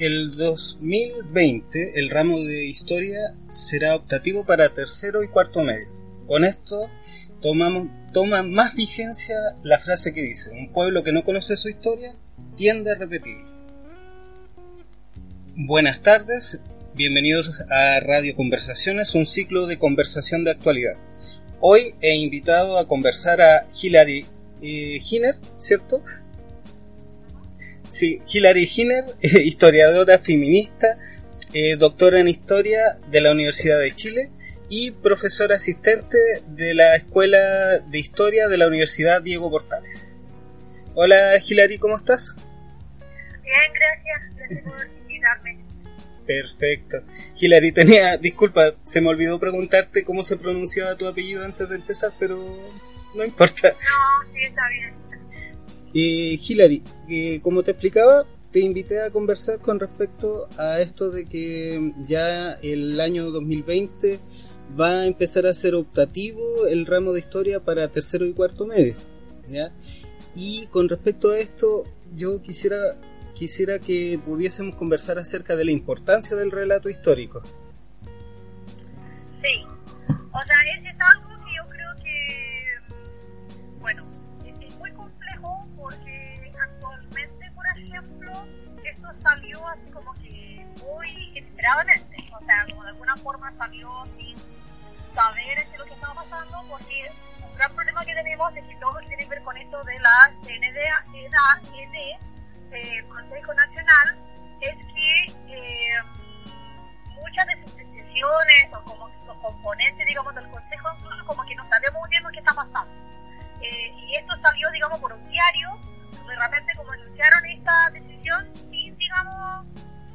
el 2020 el ramo de historia será optativo para tercero y cuarto medio. Con esto toma más vigencia la frase que dice, un pueblo que no conoce su historia tiende a repetir. Buenas tardes, bienvenidos a Radio Conversaciones, un ciclo de conversación de actualidad. Hoy he invitado a conversar a Hilary eh, ¿cierto? Sí, Hilary Hiner, historiadora feminista, eh, doctora en historia de la Universidad de Chile y profesora asistente de la Escuela de Historia de la Universidad Diego Portales. Hola Hilary, ¿cómo estás? Bien, gracias. Gracias por invitarme. Perfecto. Hilary, tenía, disculpa, se me olvidó preguntarte cómo se pronunciaba tu apellido antes de empezar, pero no importa. No, sí, está bien. Eh, Hilary, como te explicaba, te invité a conversar con respecto a esto de que ya el año 2020 va a empezar a ser optativo el ramo de historia para tercero y cuarto medio. Y con respecto a esto, yo quisiera, quisiera que pudiésemos conversar acerca de la importancia del relato histórico. Sí, o sea, es, es algo salió así como que muy inesperadamente, o sea, como de alguna forma salió sin saber lo que estaba pasando, porque un gran problema que tenemos es que todo tiene que ver con esto de la CND, eh, Consejo Nacional, es que eh, muchas de sus decisiones o como los componentes, digamos, del Consejo, como que no sabemos bien lo que está pasando. Eh, y esto salió, digamos, por un diario, de repente como anunciaron esta decisión, digamos,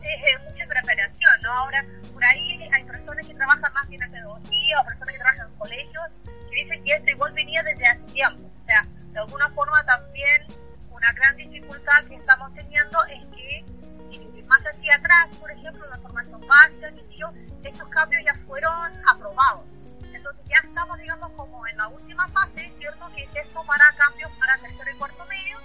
eh, mucha preparación, ¿no? Ahora, por ahí hay personas que trabajan más en la pedagogía o personas que trabajan en colegios que dicen que esto igual venía desde hace tiempo. O sea, de alguna forma también una gran dificultad que estamos teniendo es que más hacia atrás, por ejemplo, la formación básica, estos cambios ya fueron aprobados. Entonces ya estamos, digamos, como en la última fase, ¿cierto? Que es esto para cambios para tercero y cuarto medio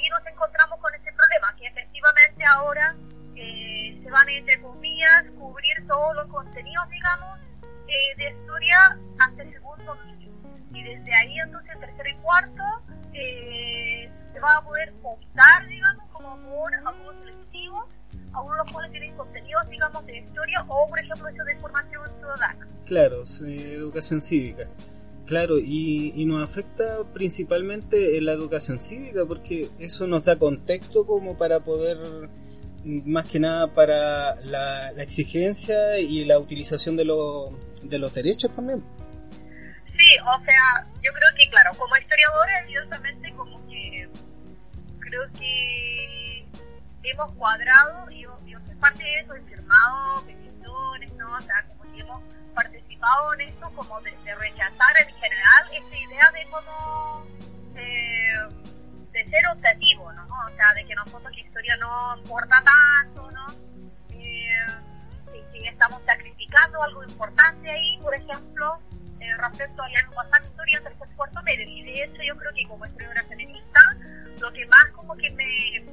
y nos encontramos con este problema, que efectivamente ahora eh, se van, entre comillas, cubrir todos los contenidos, digamos, eh, de historia hasta el segundo niño. Y desde ahí, entonces, tercero y cuarto, eh, se va a poder optar, digamos, como por algunos selectivos, algunos los cuales tienen contenidos, digamos, de historia o, por ejemplo, eso de formación ciudadana. Claro, educación cívica. Claro, y, y, nos afecta principalmente en la educación cívica porque eso nos da contexto como para poder, más que nada para la, exigencia y la utilización de, de los derechos también. Sí, o sea, yo creo que, claro, como historiadora, evidentemente, como que creo que hemos cuadrado, y yo, yo soy parte de eso, he firmado peticiones, ¿no? O sea, como que hemos participado en esto como de, rechazar en general esta idea de como eh, de ser optativo, ¿no? O sea, de que nosotros la historia no importa tanto, ¿no? Eh, y estamos sacrificando algo importante ahí, por ejemplo, eh, respecto a la pasar historia tercer cuarto medio. Y de hecho yo creo que como historiadora feminista, lo que más como que me,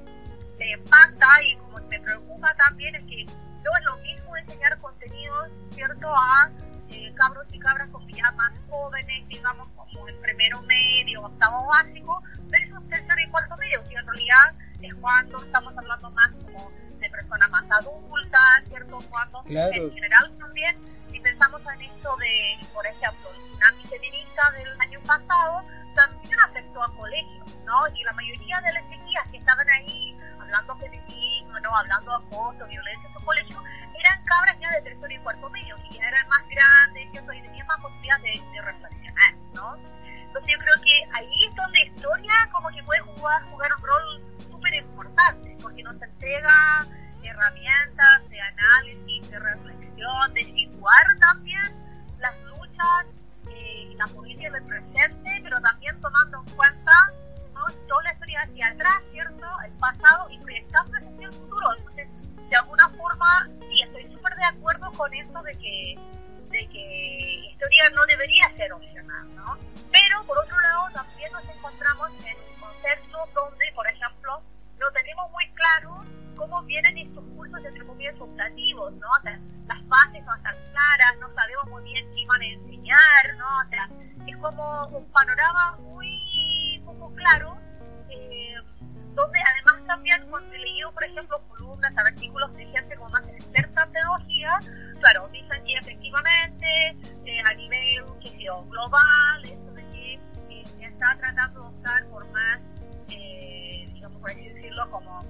me impacta y como me preocupa también es que no es lo mismo enseñar contenidos, ¿cierto?, a eh, cabros y cabras como ya más jóvenes, digamos, como el primero medio, octavo básico, versus tercero y cuarto medio, que en realidad es cuando estamos hablando más como de personas más adultas, ¿cierto?, cuando en general también, si pensamos en esto de, por ejemplo, el tsunami feminista del año pasado, también afectó a colegios, ¿no? Y la mayoría de las chiquillas que estaban ahí. Hablando de acoso, violencia en su colegio, eran cabras ya de tercero y cuarto medio, que ya eran más grandes. Y tenían más posibilidades de, de reflexionar, ¿no? Entonces yo creo que ahí es donde historia como que puede jugar, jugar un rol súper importante, porque nos entrega herramientas de análisis, de reflexión, de situar también las luchas eh, y la política del presente, pero también tomando en cuenta ¿no? toda la historia hacia atrás, ¿cierto? El pasado y proyectando el futuro. Entonces, de alguna forma, sí, estoy súper de acuerdo con esto de que, de que historia no debería ser opcional, ¿no? Pero, por otro lado, también nos encontramos en un contexto donde, por ejemplo, no tenemos muy claro cómo vienen estos cursos, entre comillas, optativos, ¿no? O sea, las bases no están claras, no sabemos muy bien qué van a enseñar, ¿no? O sea, es como un panorama muy poco claro, eh, donde además también cuando he leído, por ejemplo, columnas, artículos de gente como más experta en pedagogía, claro, dicen que efectivamente eh, a nivel que sea, global, esto de que eh, se está tratando de optar por más, eh, digamos, por así decirlo, como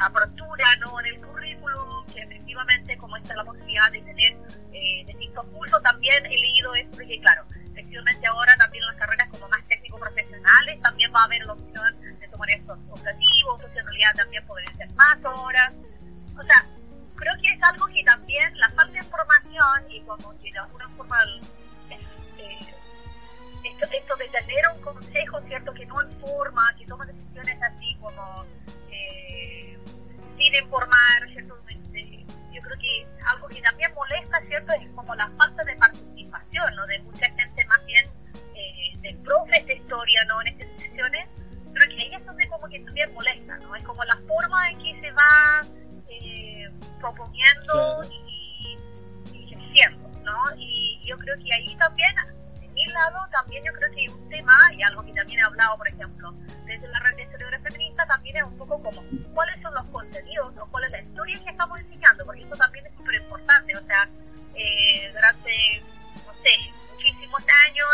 apertura ¿no? en el currículum, que efectivamente como está la posibilidad de tener eh, distintos cursos, también he leído esto de que, claro, efectivamente ahora también las carreras como más técnico-profesionales también va a haber la opción tomar estos optativos, entonces en realidad también podrían ser más horas. O sea, creo que es algo que también la falta de información y como que de alguna forma eh, esto, esto de tener un consejo, ¿cierto?, que no informa, que toma decisiones así como... Eh, sin informar, ¿cierto? Yo creo que algo que también molesta, ¿cierto? Es como la falta de participación, ¿no? De mucha gente más bien eh, de profes de historia, ¿no? En estas decisiones. Creo que ahí es donde como que también molesta, ¿no? Es como la forma en que se va eh, proponiendo y, y ejerciendo, ¿no? Y yo creo que ahí también mi lado también yo creo que hay un tema, y algo que también he hablado, por ejemplo, desde la red de historiadores feministas, también es un poco como cuáles son los contenidos o cuál es la historia que estamos enseñando, porque eso también es súper importante, o sea, eh, durante, no sé, muchísimos años,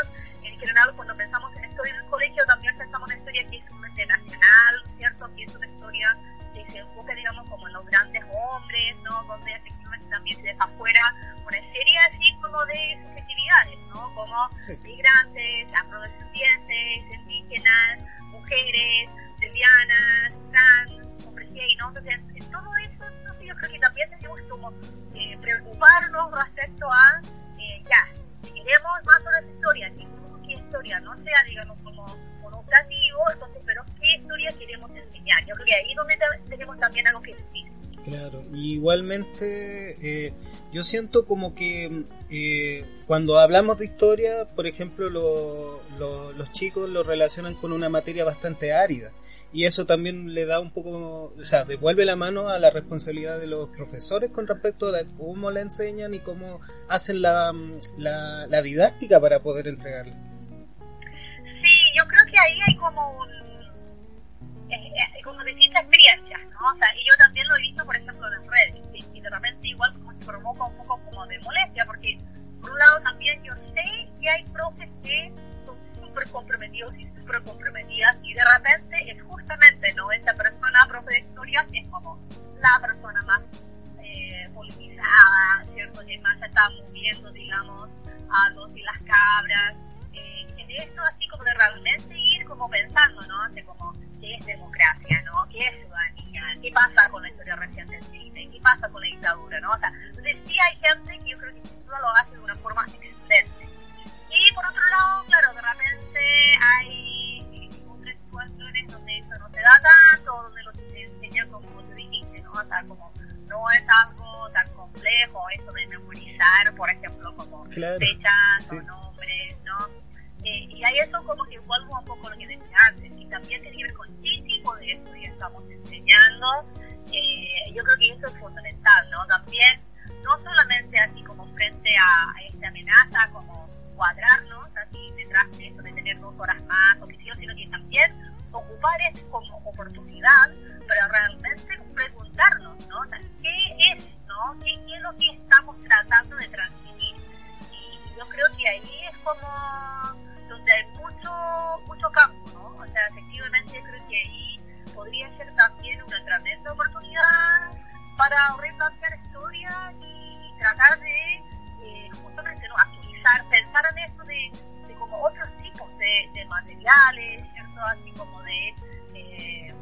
general cuando pensamos en historia en el colegio, también pensamos en historia que es una nacional, ¿cierto? Que es una historia que se enfoca, digamos, como en los grandes hombres, ¿no? Donde efectivamente también se deja afuera una serie así como de subjetividades, ¿no? Como sí. migrantes, afrodescendientes, indígenas, mujeres, lesbianas, trans, hombres gay, ¿no? Entonces, en todo eso, entonces yo creo que también tenemos como eh, preocuparnos respecto a, eh, ya, si queremos más sobre la historia, qué historia no sea, digamos, como un operativo, entonces, pero qué historia queremos enseñar. Yo creo que ahí es donde tenemos también algo que decir. Claro, igualmente eh, yo siento como que eh, cuando hablamos de historia, por ejemplo, lo, lo, los chicos lo relacionan con una materia bastante árida y eso también le da un poco, o sea, devuelve la mano a la responsabilidad de los profesores con respecto a cómo la enseñan y cómo hacen la, la, la didáctica para poder entregarla. Que ahí hay como un eh, como distintas experiencias, ¿no? O sea, y yo también lo he visto, por ejemplo, en redes, y, y de repente igual como se provoca un poco como de molestia, porque por un lado también yo sé que hay profes que son súper comprometidos y súper comprometidas, y de repente es justamente, ¿no? Esta persona, profe de historia, que es como la persona más eh, politizada, ¿cierto? Que más se está moviendo, digamos, a los y las cabras, eh, en esto así como de realmente ir como pensando, ¿no? Así como qué es democracia, ¿no? ¿Qué es ciudadanía? ¿Qué pasa con la historia reciente en Chile? ¿Qué pasa con la dictadura, no? O sea, entonces sí hay gente que yo creo que sin duda lo hace de una forma excelente. Y por otro lado, claro, de repente hay otras situaciones donde eso no se da tanto, donde lo se enseña como tú dijiste, ¿no? O sea, como no es algo tan complejo, eso de memorizar, por ejemplo, como claro, fechas sí. o nombres, ¿no? Eh, y ahí eso como que vuelvo un poco lo que decía antes, y también tiene que ver con qué tipo de estudio estamos enseñando. Eh, yo creo que eso es fundamental, ¿no? También, no solamente así como frente a, a esta amenaza, como cuadrarnos así detrás de eso, de tener dos horas más o que sí, sino que también ocupar eso como oportunidad para realmente preguntarnos, ¿no? O sea, ¿qué es, no? ¿Qué, ¿Qué es lo que estamos tratando de transmitir? Y yo creo que ahí es como hay mucho, mucho campo, ¿no? O sea, efectivamente creo que ahí podría ser también una tremenda oportunidad para replantear historia y tratar de eh, justamente ¿no? actualizar, pensar en esto de, de como otros tipos de, de, materiales, ¿cierto? Así como de, eh,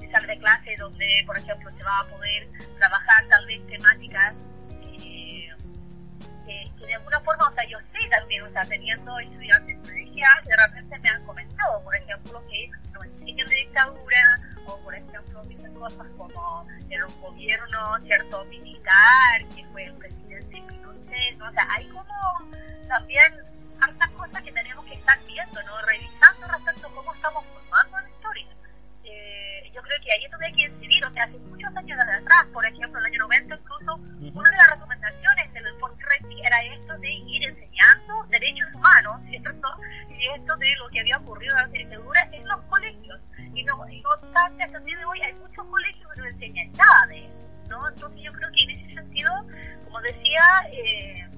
de tal de clase donde, por ejemplo, se va a poder trabajar tal vez temáticas eh, que, de alguna forma, o sea, yo sé también, o sea, teniendo estudiantes de repente me han comentado, por ejemplo, que no enseñan de dictadura, o por ejemplo, dicen cosas como en un gobierno, cierto, militar, que fue el presidente Pinochet, ¿no? o sea, hay como también hartas cosas que tenemos que estar viendo, ¿no? Revisando respecto a cómo estamos formando la historia. Eh, yo creo que ahí es donde hay que sea, hace muchos años atrás, por ejemplo, en el año 90 incluso, una de las recomendaciones del informe era esto de ir enseñando derechos humanos, ¿cierto? Y esto de lo que había ocurrido en la dictadura en los colegios. Y no, y no obstante, hasta el día de hoy hay muchos colegios que no enseñan nada de eso, ¿no? Entonces yo creo que en ese sentido, como decía, eh,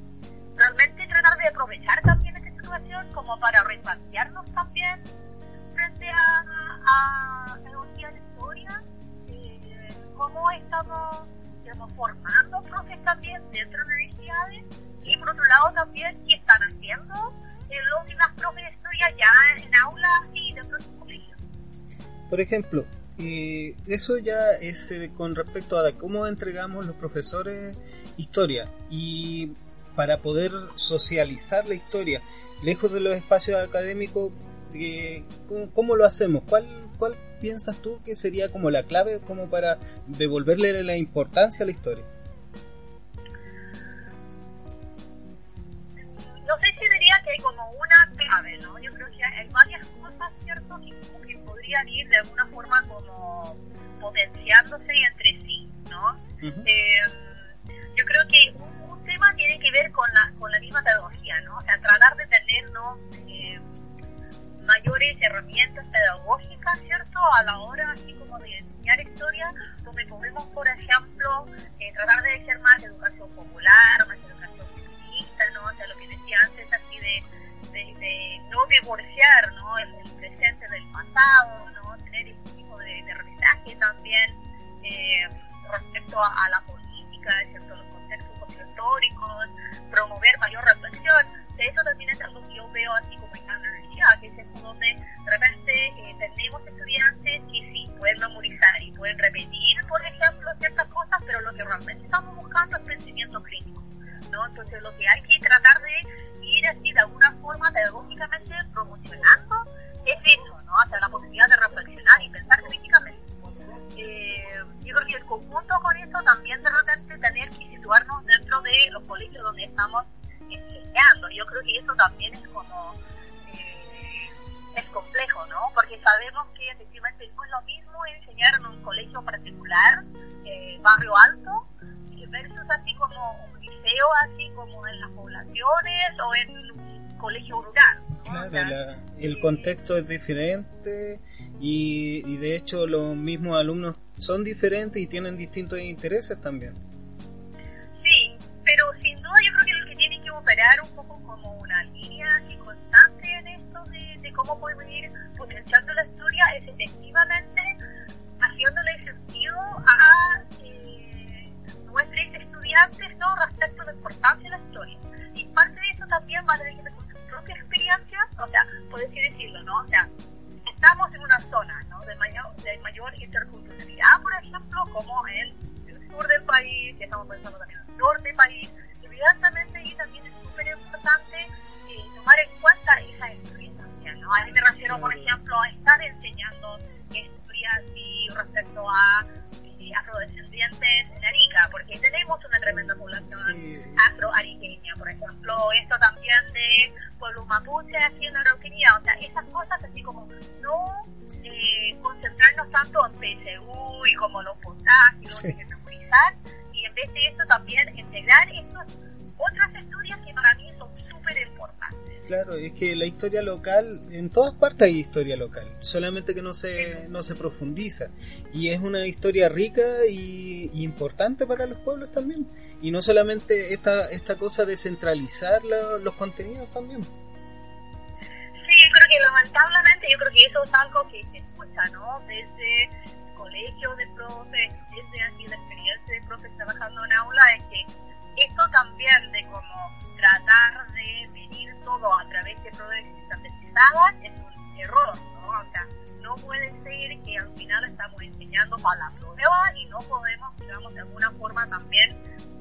realmente tratar de aprovechar también esta situación como para repatriarnos también frente a, a la historia, cómo estamos formando profes también dentro de universidades y por otro lado también qué están haciendo eh, los demás profes de historia ya en aulas y dentro de sus colegios. Por ejemplo, eso ya es eh, con respecto a cómo entregamos los profesores historia y para poder socializar la historia lejos de los espacios académicos, eh, ¿cómo, lo hacemos? ¿Cuál, ¿Cuál piensas tú que sería como la clave como para devolverle la importancia a la historia? No sé si diría que hay como una clave, ¿no? Yo creo que hay varias cosas, ¿cierto? Que, que podrían ir de alguna forma como potenciándose entre sí, ¿no? eh, yo creo que un tema tiene que ver con la, con la misma pedagogía, ¿no? O sea, tratar de tener eh, herramientas pedagógicas, ¿cierto? A la hora, así como de enseñar historia, donde podemos, por ejemplo, eh, tratar de hacer más educación popular, más educación feminista, ¿no? O sea, lo que decía antes, así de, de, no divorciar, ¿no? El, presente del pasado, ¿no? Tener ese tipo de, de también eh, respecto a, la política, ¿cierto? históricos, promover mayor reflexión. Eso también es algo que yo veo así como en la universidad, que donde de repente eh, tenemos estudiantes que sí pueden memorizar y pueden repetir, por ejemplo, ciertas cosas, pero lo que realmente estamos buscando es pensamiento crítico. ¿no? Entonces lo que hay que tratar de ir así de alguna forma pedagógicamente promocionando es eso, ¿no? Hacia la posibilidad de reflexionar y pensar críticamente. Eh, yo creo que el conjunto con eso también de repente tener que situarnos dentro de los colegios donde estamos enseñando. Yo creo que eso también es como es complejo, ¿no? Porque sabemos que efectivamente no es lo mismo enseñar en un colegio particular, eh, barrio alto, versus así como un liceo, así como en las poblaciones o en un colegio rural. Claro, el contexto es diferente y, y de hecho los mismos alumnos son diferentes y tienen distintos intereses también. Sí, pero sin duda yo creo que lo que tiene que operar cómo podemos ir potenciando la historia es efectivamente haciéndole sentido a eh, nuestros estudiantes ¿no? respecto de la importancia de la historia. Y parte de eso también va a tener que con sus propias experiencias, o sea, puedes decirlo, ¿no? O sea, estamos en una zona ¿no? de, mayor, de mayor interculturalidad, por ejemplo, como en el sur del país, que estamos pensando también en el norte del país, evidentemente ahí también es súper importante eh, tomar en cuenta esa experiencia. ¿No? A mí me refiero, por ejemplo, a estar enseñando historias y respecto a eh, afrodescendientes en Arica, porque tenemos una tremenda población afroariqueña, por ejemplo, esto también de pueblo mapuche aquí en la Araucanía, o sea, esas cosas así como no eh, concentrarnos tanto en PSU y como los puntajes y lo que memorizar, y en vez de eso también integrar estas otras estudios que para mí son súper. Claro, es que la historia local, en todas partes hay historia local, solamente que no se, no se profundiza. Y es una historia rica y, y importante para los pueblos también. Y no solamente esta, esta cosa de centralizar la, los contenidos también. Sí, yo creo que lamentablemente, yo creo que eso es algo que se escucha, ¿no? Desde colegio de profes, desde aquí la experiencia de profes trabajando en aula, es que esto también de como tratar de medir todo a través de pruebas estandarizadas es un error, ¿no? O sea, no puede ser que al final estamos enseñando digamos, de alguna forma también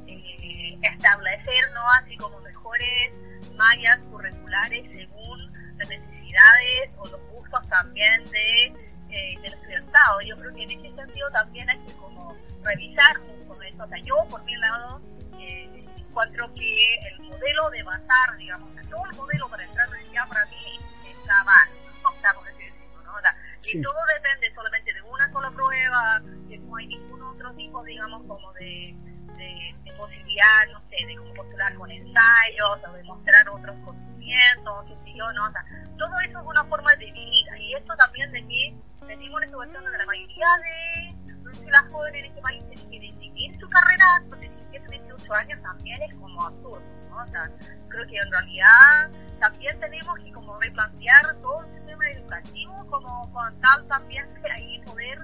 eh, establecer, ¿no? Así como mejores mallas curriculares según las necesidades o los gustos también de, eh, del estudiantado. Yo creo que en ese sentido también hay que como revisar con eso. O sea, yo por mi lado eh, encuentro que el modelo de basar, digamos, todo el modelo para entrar universidad para mí está mal, ¿no? o sea, por decirlo, ¿no? O sea, y todo depende solamente de una sola prueba, que no hay ningún otro tipo, digamos, como de, de, de posibilidad, no sé, de cómo postular con ensayos o de mostrar otros conocimientos, qué sé yo, ¿no? O sea, todo eso es una forma de vivir. Y esto también de que tenemos una situación donde la mayoría de las jóvenes en este país tienen que decidir su carrera con 17, 18 años también es como absurdo, ¿no? O sea, creo que en realidad también tenemos que como replantear todo el sistema educativo como con tal también de ahí poder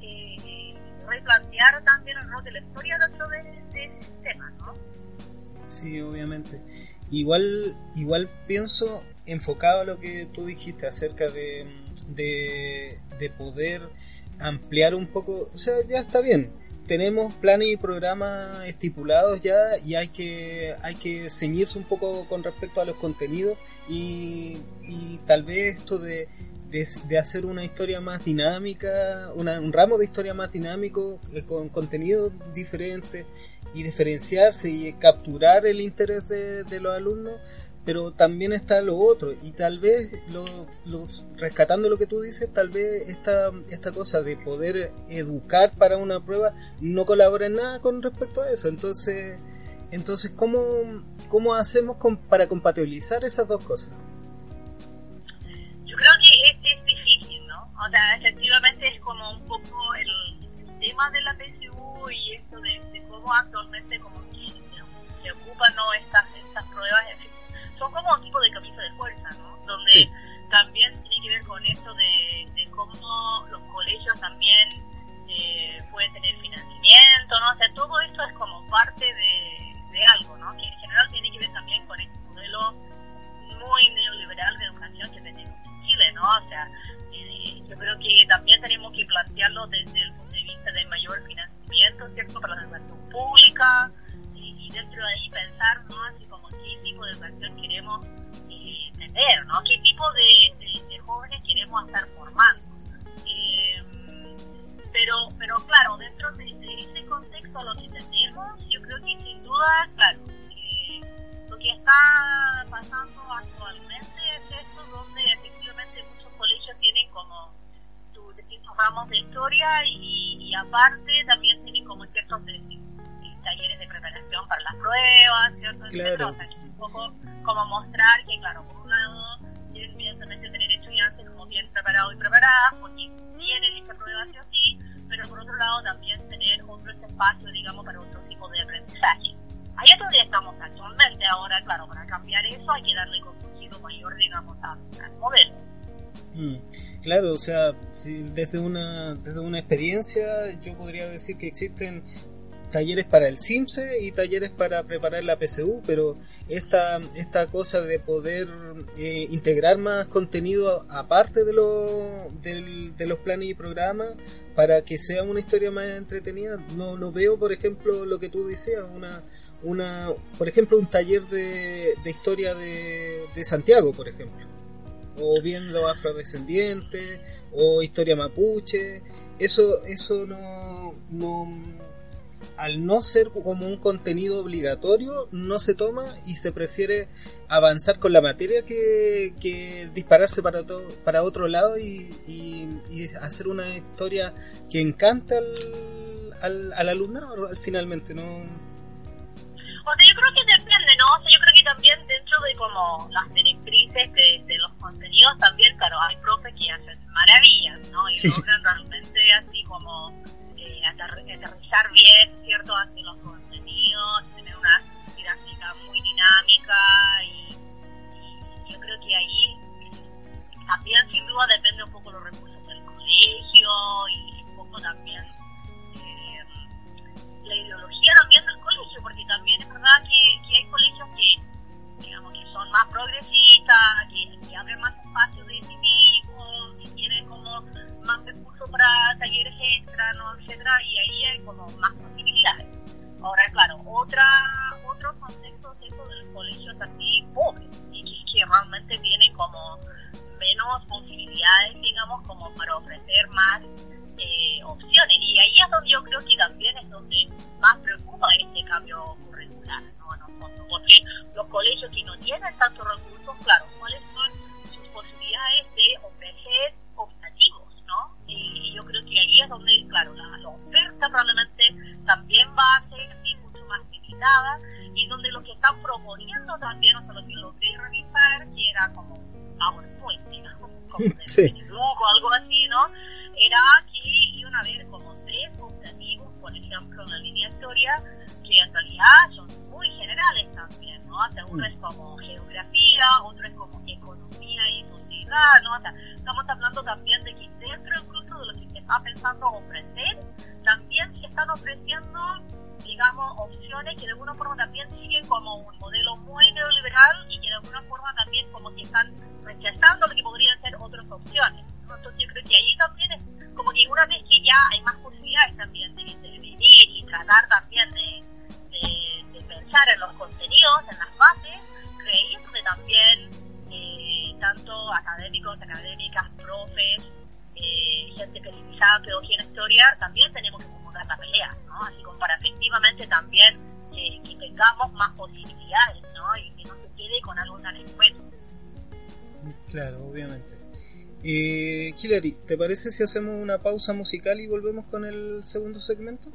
eh, replantear también el rol de la historia dentro de, ese sistema, ¿no? Sí, obviamente. Igual, igual pienso enfocado a lo que tú dijiste acerca de, de, de poder ampliar un poco, o sea, ya está bien, tenemos planes y programas estipulados ya y hay que hay que ceñirse un poco con respecto a los contenidos y, y tal vez esto de, de, hacer una historia más dinámica, una, un ramo de historia más dinámico eh, con contenidos diferentes y diferenciarse y capturar el interés de los alumnos pero también está lo otro y tal vez lo, rescatando lo que tú dices tal vez esta esta cosa de poder educar para una prueba no colabora en nada con respecto a eso. Entonces entonces cómo cómo hacemos con, para compatibilizar esas dos cosas yo creo que es, es difícil no o sea efectivamente es como un poco el, tema de la PSU y esto de, cómo actualmente como que se, ocupan no estas estas pruebas también tiene que ver con eso de, cómo los colegios también eh, pueden tener financiamiento, ¿no? O sea, todo esto es como parte de, algo, ¿no? Que en general tiene que ver también con este modelo muy neoliberal de educación que tenemos en Chile, ¿no? O sea, eh, yo creo que también tenemos que plantearlo desde el punto de vista de mayor financiamiento, ¿cierto? Para la educación pública y, y dentro de ahí pensar, ¿no? Así como qué tipo de educación queremos eh, ¿no? ¿Qué tipo de, de, de, jóvenes queremos estar formando? Eh, pero, pero claro, dentro de, de, ese contexto lo que tenemos, yo creo que sin duda, claro, eh, lo que está pasando actualmente es esto donde efectivamente muchos colegios tienen como sus distintos ramos de historia y, y aparte también tienen como ciertos talleres de preparación para las pruebas, ¿cierto? Claro. O sea, un poco como mostrar que, claro, por un lado, quieren evidentemente tener estudiantes como bien preparados y preparadas, porque tienen esta prueba sí pero por otro lado también tener otro espacio, digamos, para otro tipo de aprendizaje. Ahí es donde estamos actualmente. Ahora, claro, para cambiar eso hay que darle contenido mayor, digamos, al modelo. Mm, claro, o sea, si desde una desde una experiencia yo podría decir que existen talleres para el CIMSE y talleres para preparar la PSU, pero esta, esta cosa de poder eh, integrar más contenido aparte de, lo, de, de, los planes y programas para que sea una historia más entretenida, no, no veo, por ejemplo, lo que tú decías, una, una por ejemplo, un taller de, de historia de, de Santiago, por ejemplo, o bien los afrodescendientes, o historia mapuche, eso, eso no, no al no ser como un contenido obligatorio, no se toma y se prefiere avanzar con la materia que, que dispararse para, todo, para otro lado y, y, y, hacer una historia que encanta al, al, al alumnado finalmente, ¿no? O sea, yo creo que depende, ¿no? O sea, yo creo que también dentro de como las directrices de, de los contenidos también, claro, hay profes que hacen maravillas, ¿no? Y sí. logran realmente así como aterrizar bien, ¿cierto?, hacia los contenidos, tener una didáctica muy dinámica y, yo creo que ahí también sin duda depende un poco los recursos del colegio y un poco también eh, la ideología también del colegio, porque también es verdad que, que hay colegios que, digamos, que son más progresistas, talleres extra, ¿no? etcétera, y ahí hay como más posibilidades. Ahora, claro, otra, otro contexto es eso de los colegios así pobres y que, que realmente tienen como menos posibilidades, digamos, como para ofrecer más eh, opciones. Y ahí es donde yo creo que también es donde más preocupa este cambio curricular, ¿no? A nosotros, porque los colegios que no tienen tantos recursos, claro, probablemente también va a ser mucho más limitada y donde lo que están proponiendo también, o sea, lo que lo que revisar, que era como PowerPoint, digamos, como de, sí. lujo, algo así, ¿no? Era que iban a haber como tres optativos, por ejemplo, en la línea historia, que en realidad son muy generales también, ¿no? O sea, uno mm. es como geografía, otro es como economía y sociedad, ¿no? O sea, estamos hablando también de que dentro incluso de lo que se está pensando ofrecer, también se están ofreciendo digamos, opciones que de alguna forma también siguen como un modelo muy neoliberal y que de alguna forma también como que están rechazando lo que podrían ser otras opciones. Entonces yo creo que ahí también es como que una vez que ya hay más posibilidades también de intervenir y tratar también de, de, pensar en los contenidos, en las bases, creí que también eh, tanto académicos, académicas, profes, eh, gente especializada en pedagogía en historia, también tenemos que dar la pelea, ¿no? Así como para efectivamente también eh, que tengamos más posibilidades, ¿no? Y que no se quede con algo tan escueto. Claro, obviamente. Eh, Hillary, ¿te parece si hacemos una pausa musical y volvemos con el segundo segmento?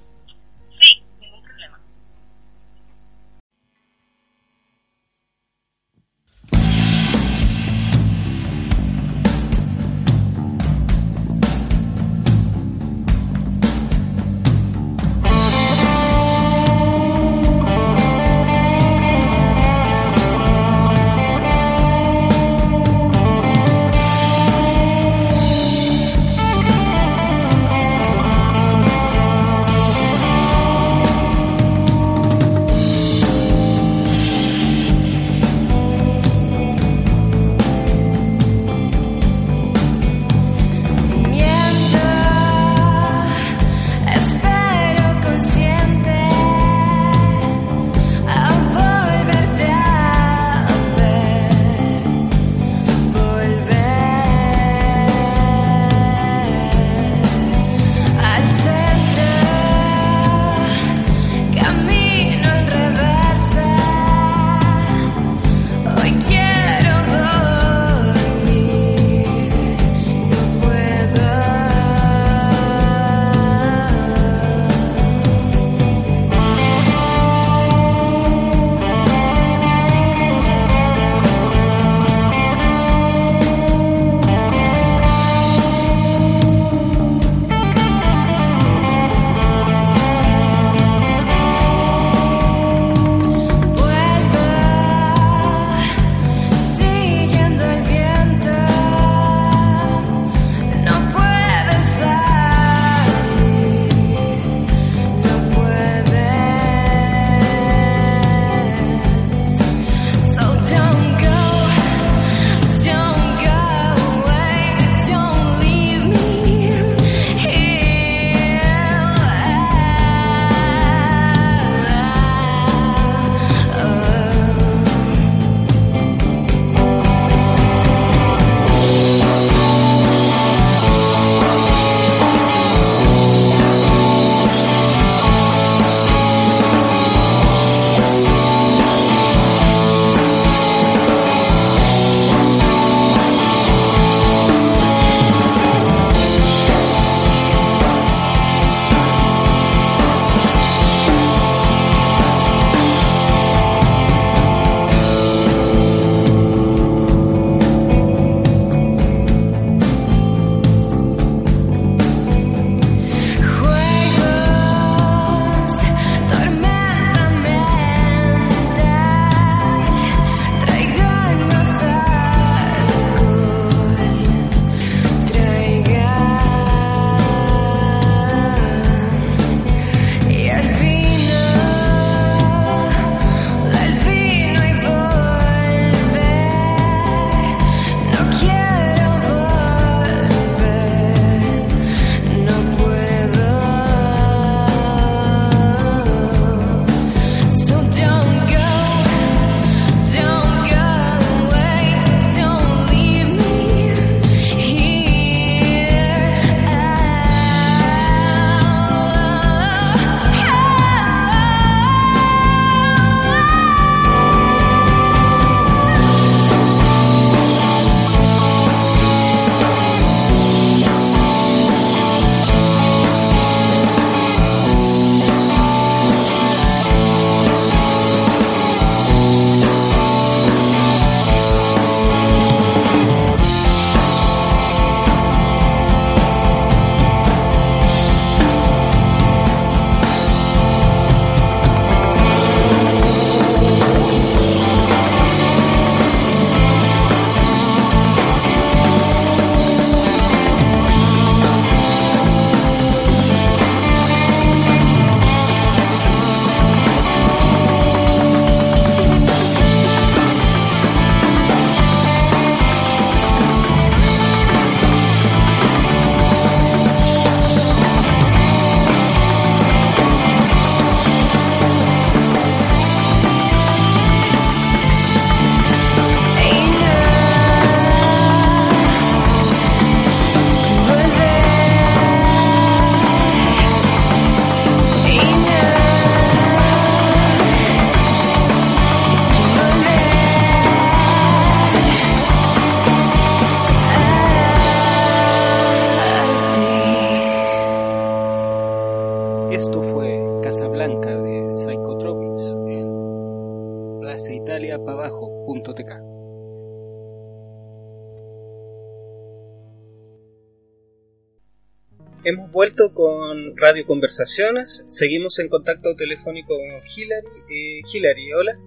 Hemos vuelto con Radio Conversaciones, seguimos en contacto telefónico con Hilary. Eh, Hilary, hola.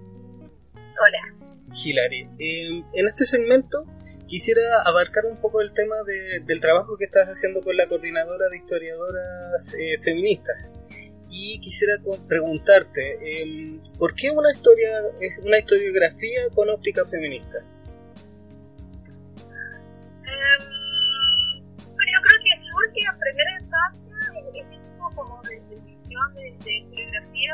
Hola. Hilary, eh, en este segmento quisiera abarcar un poco el tema del trabajo que estás haciendo con la coordinadora de historiadoras eh, feministas. Y quisiera preguntarte, em, ¿por qué una historia una historiografía con óptica feminista? Definición de, historiografía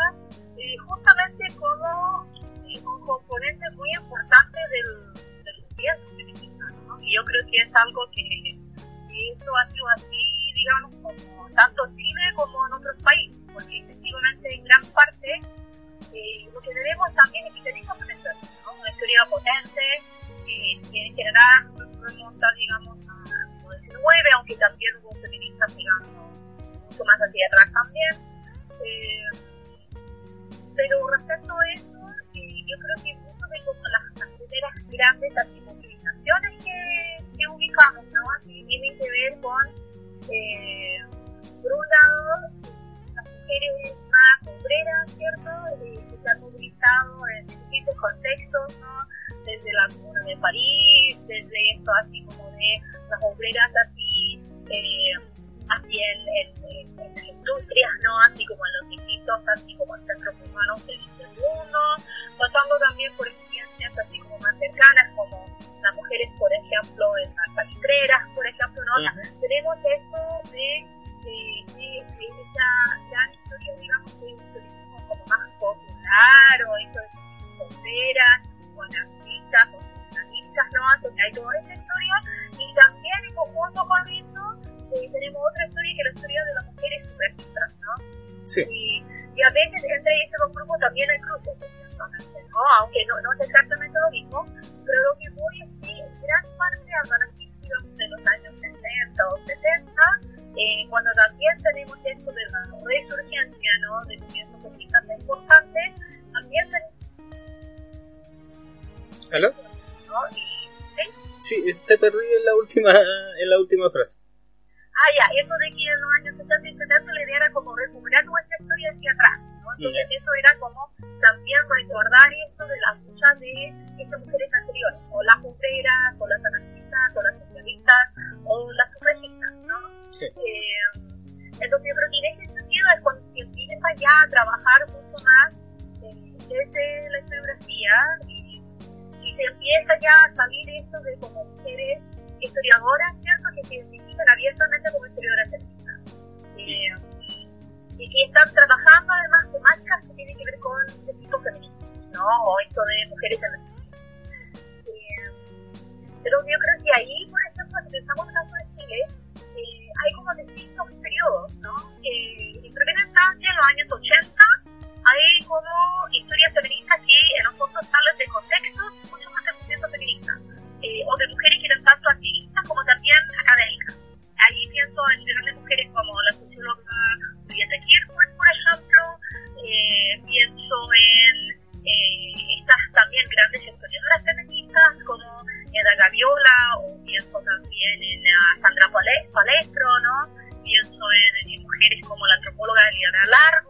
eh, justamente como un componente muy importante del, del feminista, ¿no? Y yo creo que es algo que, esto ha sido así, digamos, como tanto en Chile como en otros países porque efectivamente en gran parte eh, lo que tenemos también es que tenemos una historia, ¿no? una historia potente, que en general estar, digamos, a 19, aunque también hubo feministas, digamos, mucho más hacia atrás también. Eh, pero respecto a eso, eh, yo creo que mucho de las, las primeras grandes movilizaciones que, que ubicamos, ¿no? Así tienen que ver con, eh, por un lado, mujeres más obreras, ¿cierto? Eh, que se han movilizado en distintos contextos, ¿no? Desde la Comuna de París, desde esto así como de las obreras así, eh, así en, en, las industrias, ¿no? Así como en los distintos, así como en centros urbanos del, mundo, pasando también por experiencias así como más cercanas, como las mujeres, por ejemplo, en las salitreras, por ejemplo, ¿no? tenemos esto de de, de, de esa gran historia, digamos, de un turismo como más popular o esto de fronteras, con artistas, con analistas, ¿no? Entonces hay toda esa historia y también en conjunto con eso eh, tenemos otra historia que es la historia de las mujeres supervistas, ¿no? Sí. Y, y, a veces entre esos dos grupos también hay cruces, ¿no? Aunque no, no es exactamente lo mismo, pero lo que voy es que gran parte a partir de los años 60 o 70 eh, cuando también tenemos esto de la resurgencia, ¿no? De movimientos feministas importante, también tenemos... ¿Aló? ¿no? Y, ¿sí? sí, te perdí en la última, en la última frase. Ah, ya, eso de que en los años 70 y 70 la idea era como recuperar nuestra historia hacia atrás, ¿no? Entonces eso era como también recordar esto de las luchas de estas mujeres anteriores, o las mujeres, o las anarquistas, o las socialistas, o las sufragistas, ¿no? Sí. Eh, entonces yo creo que en ese sentido es cuando se empieza ya a trabajar mucho más eh, desde la historiografía y, y, se empieza ya a salir esto de como mujeres historiadoras, ¿cierto? Que se identifican abiertamente como historiadoras feministas. Eh, y que están trabajando además temáticas que tienen que ver con el tipo feminista, ¿no? O esto de mujeres en eh, pero yo creo que ahí, por ejemplo, si pensamos en el caso de Chile, eh, hay como distintos periodos, ¿no? Eh, en primera instancia, en los años 80, hay como historias feministas que en los fondos salen de contextos eh, o de mujeres que eran tanto activistas como también académicas. Ahí pienso en grandes mujeres como la socióloga Julieta Kirchhoff, por ejemplo, eh, pienso en eh, estas también grandes historiadoras feministas como Eda Gaviola, o pienso también en Sandra Palestro, ¿no? Pienso en, en, mujeres como la antropóloga Eliana Largo,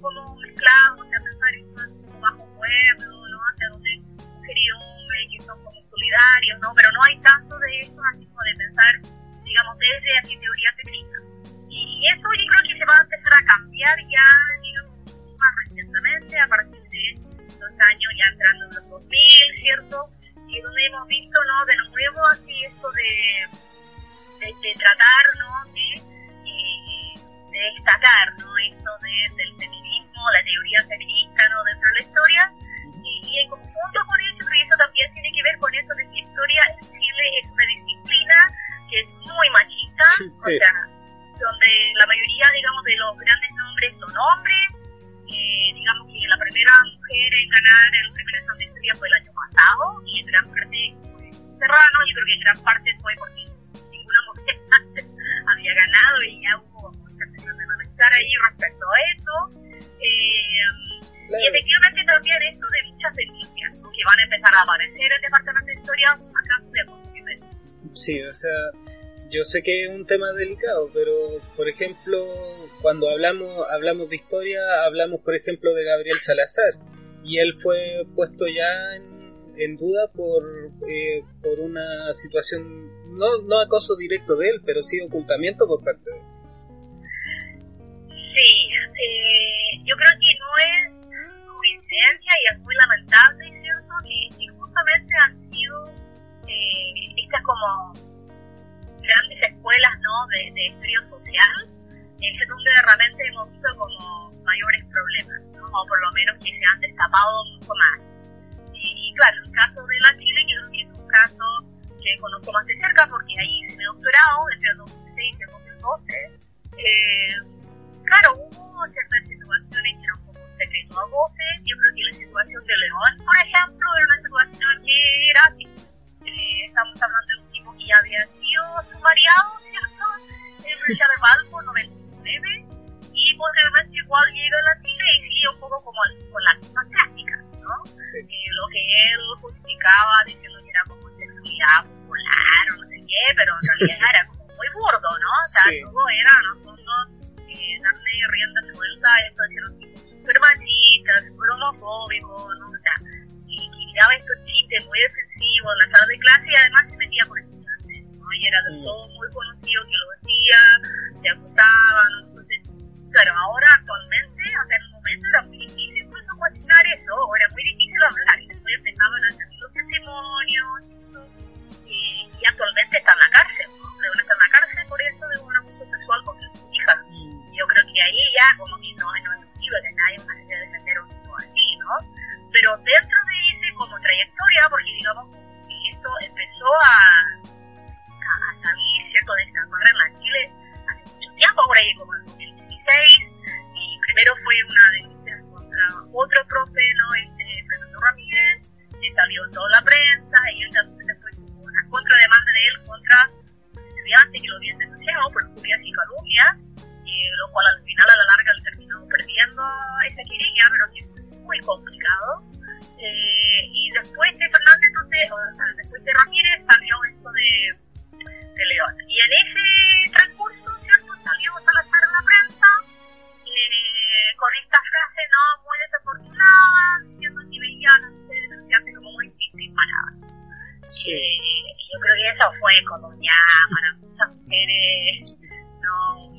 como mezclado, Sí, o sea, yo sé que es un tema delicado, pero por ejemplo, cuando hablamos hablamos de historia, hablamos por ejemplo de Gabriel Salazar y él fue puesto ya en, duda por eh, por una situación no no acoso directo de él, pero sí ocultamiento por parte de él. Sí, eh, yo creo que no es coincidencia y es muy lamentable, ¿cierto? Que justamente han sido eh, estas como grandes escuelas, ¿no? De, de historia social, es donde de repente hemos visto como mayores problemas, ¿no? O por lo menos que se han destapado mucho más. Y, y claro, el caso de la Chile, que es un caso que conozco más de cerca porque ahí hice mi doctorado entre el 2006 y el 2012. Eh, claro, hubo ciertas situaciones que eran como un secreto a voces. Yo creo que la situación de León, por ejemplo, era una situación que era. Eh, estamos hablando de un tipo que ya había sido sumariado, ¿cierto? En Universidad de Valpo, 99. Y posteriormente igual llega a la Chile y sigue un poco como con las mismas prácticas, ¿no? Sí. Eh, lo que él justificaba diciendo que era como sexualidad popular o no sé qué, pero en realidad era como muy burdo, ¿no? O sea, Sí. todo era, fondo, eh, darle rienda suelta a esto de ser un tipo súper machista, súper homofóbico, ¿no? O sea, y que tiraba estos chistes muy en la sala de clase y además se metía con estudiantes, ¿no? Y era Mm. todo muy conocido que lo hacía, se acusaba, ¿no? Entonces, claro, ahora actualmente, hasta el momento era muy difícil incluso cuestionar eso, era muy difícil hablar, y después empezaban a salir los testimonios, y, y actualmente está en la cárcel, ¿no? León está en la cárcel por eso de un abuso sexual contra su hija. Mm, Yo creo que ahí ya como que no, no es posible que nadie más se defender un así, ¿no? Pero dentro de ese como trayectoria, porque digamos a, salir, ¿cierto?, de esta carrera en Chile hace mucho tiempo, por ahí como en 2016, y primero fue una denuncia contra otro profe, ¿no?, este Fernando Ramírez, que salió toda la prensa, y él después tuvo una contrademanda de él contra un estudiante que lo había fue como ya para muchas mujeres, no.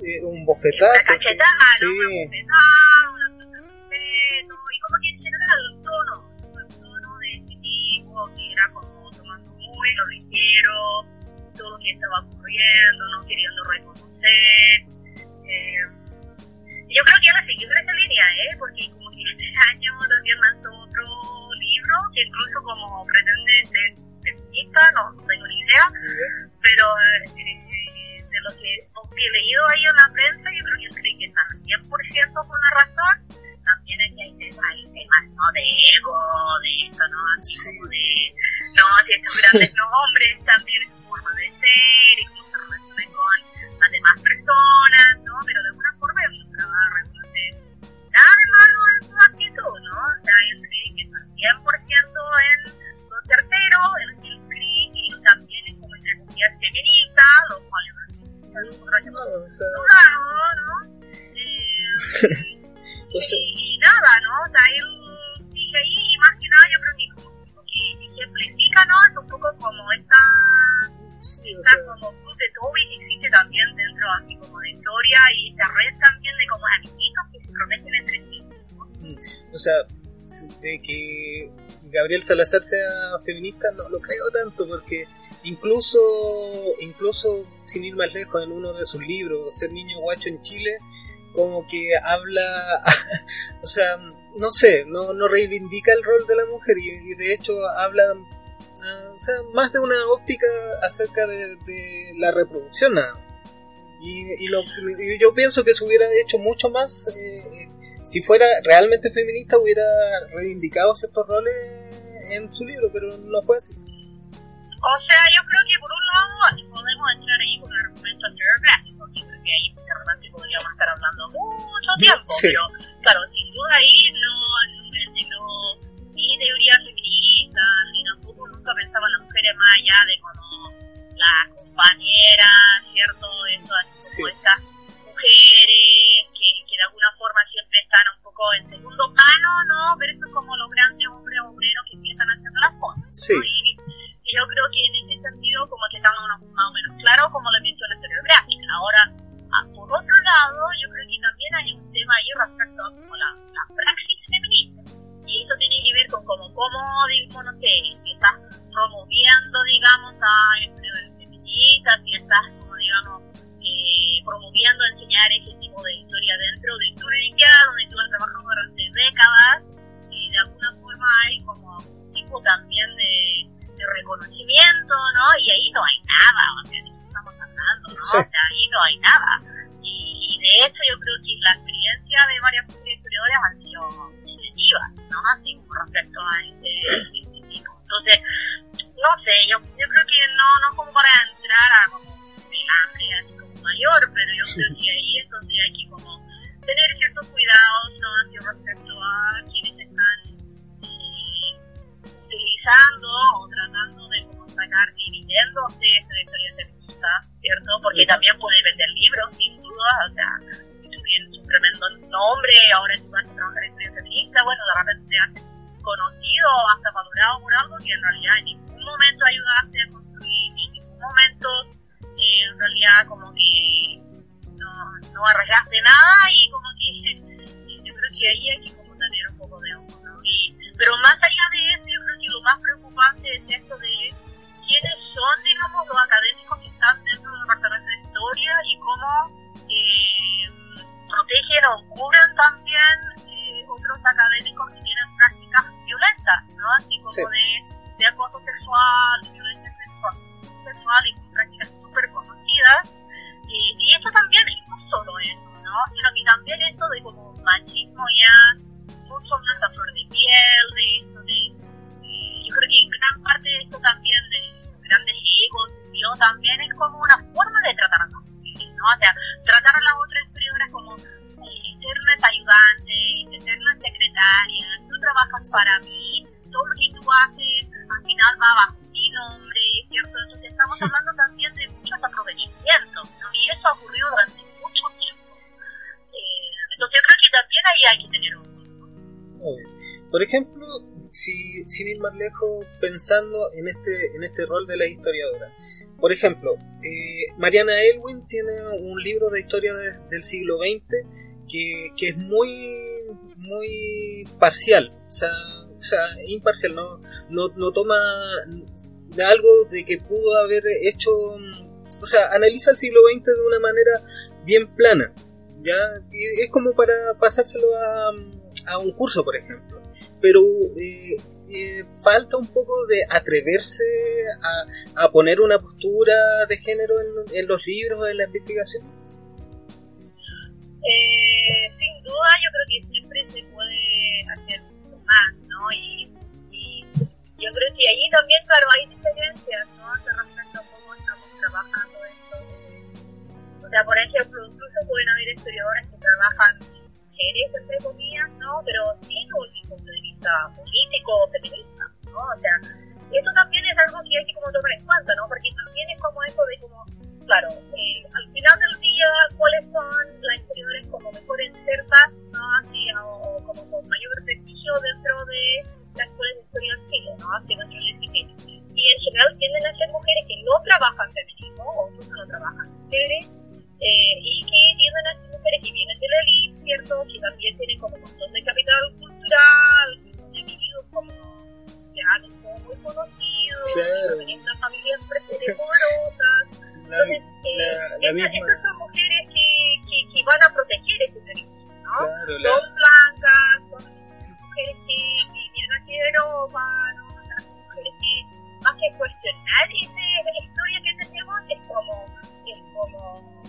Eh, un bofetazo. Una cachetada, sí. ¿no? Una bofetada, una respeto, y como que en general el tono, el tono de este tipo, que era como tomando muy lo ligero, todo lo que estaba ocurriendo, no queriendo reconocer. Eh, yo creo que él siguió esa línea, ¿eh? Porque como que este año también lanzó otro libro que incluso como pretende ser feminista, no, pero eh, de lo que, he leído ahí en la prensa, yo creo que él cree que está 100% con la razón. También aquí hay temas, hay temas ¿no? de ego, de esto, ¿no? Así como de, no, si estos grandes no hombres Gabriel Salazar sea feminista no lo creo tanto porque incluso incluso sin ir más lejos en uno de sus libros ser niño guacho en Chile como que habla o sea no sé no, reivindica el rol de la mujer y, de hecho habla ah, o sea más de una óptica acerca de, de la reproducción nada y, y lo, y yo pienso que se hubiera hecho mucho más eh, si fuera realmente feminista hubiera reivindicado ciertos roles en su libro, pero no fue así. O sea, yo creo que por un lado podemos entrar ahí con el argumento geográfico, que creo que ahí realmente podríamos estar hablando mucho tiempo, Sí. pero claro, sin duda ahí no, no, ni teoría feminista, ni tampoco nunca pensaba en las mujeres más allá de como las compañeras, ¿cierto? Eso, como Sí. estas mujeres que, que de alguna forma siempre están un poco en segundo plano, ¿no? Pero eso es como los grandes hombres obreros que empiezan haciendo las cosas. Sí. ¿no? Y, y yo creo que en ese sentido como que estamos más o menos claros como lo mencioné anteriormente. Ahora, a- por otro lado, yo creo que también hay un tema ahí respecto a como la, la praxis feminista. Y eso tiene que ver con como, cómo, digamos, no sé, si estás promoviendo, digamos, a empleos feministas, si estás, como digamos, eh, promoviendo enseñar ese tipo de historia dentro de tu universidad, donde tú has trabajado durante décadas, y de alguna forma hay como un tipo también de, de reconocimiento, ¿no? Y ahí no hay nada, o sea, de eso estamos hablando, ¿no? Sí. O sea, ahí no hay nada. Y, y de hecho yo creo que la experiencia de varias historiadoras han sido positivas, ¿no? Así como respecto a este, pensando en este, en este rol de la historiadora. Por ejemplo, eh, Mariana Elwin tiene un libro de historia del siglo XX que, que, es muy, muy parcial, o sea, o sea imparcial, no, no, no toma de algo de que pudo haber hecho, o sea, analiza el siglo XX de una manera bien plana, ya es como para pasárselo a, a un curso, por ejemplo, pero eh, eh, falta un poco de atreverse a, a, poner una postura de género en, en los libros o en la investigación? Eh, sin duda, yo creo que siempre se puede hacer más, ¿no? Y, y yo creo que ahí también, claro, hay diferencias, ¿no? Se respecto a cómo estamos trabajando esto. O sea, por ejemplo, incluso pueden haber historiadores que trabajan mujeres, entre comillas, ¿no? Pero sin un punto de vista político o feminista, ¿no? O sea, eso también es algo que hay que como tomar en cuenta, ¿no? Porque también es como eso de como, claro, eh, al final del día, cuáles son las historiadores como mejor insertas, ¿no? Así, o, como con mayor prestigio dentro de las escuelas de historia en Chile, ¿no? Así nuestro Y en general tienden a ser mujeres que no trabajan feminismo, o incluso no trabajan mujeres, eh, y que tienden a ser mujeres que vienen de la elite, ¿cierto? Que también tienen como un montón de capital cultural, son individuos como ya que son muy conocidos, claro. tienen una familias poderosas. Entonces, eh, la, estas, estas son mujeres que, que, que van a proteger ese derecho, ¿no? Claro, la- Son blancas, son mujeres que, que vienen aquí de Europa, ¿no? Son mujeres que, más que cuestionar ese, esa historia que tenemos, es como, es como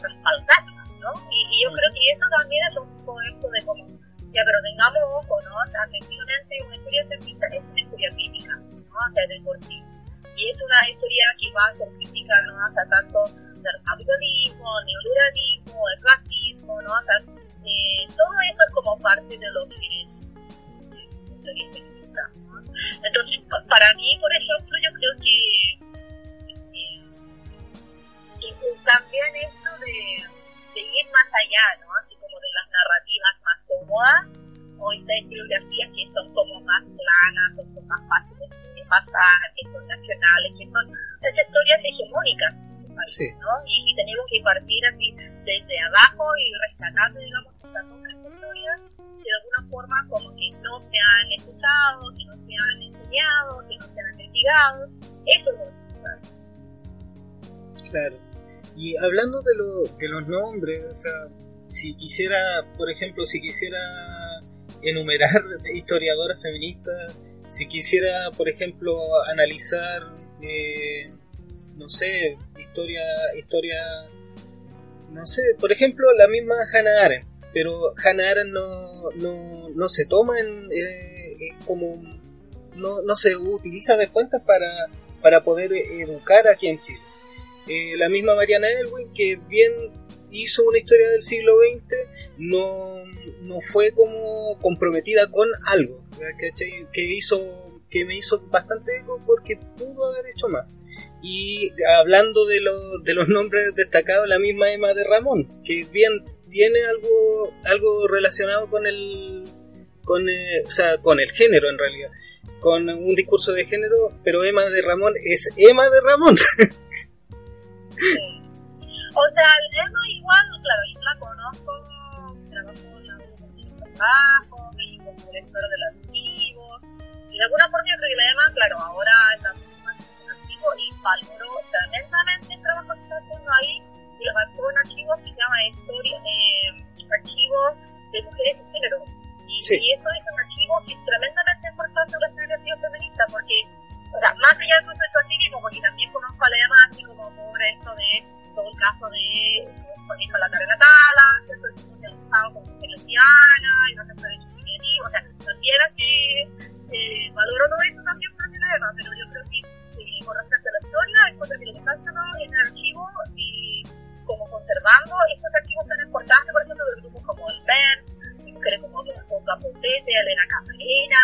respaldarla, ¿no? Y, y yo creo que eso también es un poco esto de como, ya, pero tengamos ojo, ¿no? O sea, efectivamente una historia feminista es una historia crítica, ¿no? O sea, de por sí. Y es una historia que va a ser crítica, ¿no? O sea, tanto del capitalismo, neoliberalismo, el racismo, ¿no? O sea, eh, todo eso es como parte de lo que es historia Entonces, pa- para mí, por ejemplo, yo creo que, también esto de, de ir más allá, ¿no? Así como de las narrativas más cómodas, o estas historiografías que son como más planas, son más fáciles de pasar, que son nacionales, que son las historias hegemónicas, Sí. ¿no? Y, y tenemos que partir así desde abajo y rescatando, digamos, estas otras historias que de alguna forma como que no se han escuchado, que no se han enseñado, que no se han investigado. Eso es lo importante. Claro. Y hablando de, lo, de los nombres, o sea, si quisiera, por ejemplo, si quisiera enumerar historiadoras feministas, si quisiera, por ejemplo, analizar, eh, no sé, historia, historia, no sé, por ejemplo, la misma Hannah Arendt, pero Hannah Arendt no, no, no se toma en, eh, como, no, no se utiliza de fuentes para, para poder educar aquí en Chile. Eh, la misma Mariana Elwin, que bien hizo una historia del siglo XX, no, no fue como comprometida con algo, que hizo que me hizo bastante eco porque pudo haber hecho más. Y hablando de, lo- de los nombres destacados, la misma Emma de Ramón, que bien tiene algo, algo relacionado con el, con, eh, o sea, con el género en realidad, con un discurso de género, pero Emma de Ramón es Emma de Ramón. O sea, el tema igual, claro, yo la conozco, trabajo en la de trabajo, y como director del archivo, y de alguna forma creo que la EMA, claro, ahora está valoró tremendamente el trabajo que está haciendo ahí, y lo marcó un archivo que se llama Historia, eh, Archivo de Mujeres y Género. Y, Sí. y eso es un archivo que es tremendamente importante en la historiografía feminista, porque, o sea, más allá del proceso activismo, porque también conozco a la EMA así como por esto de todo el caso de la Karen Natala, ¿cierto? El usado como mujer lesbiana y se puede discriminar, o sea, también así eh, valoro todo eso también por el tema, pero yo creo que eh, con a la historia, encuentro que lo que está haciendo en el archivo y como conservando estos archivos tan importantes, por ejemplo, de grupos como el de mujeres como Blanco Caputete, Elena Camarena,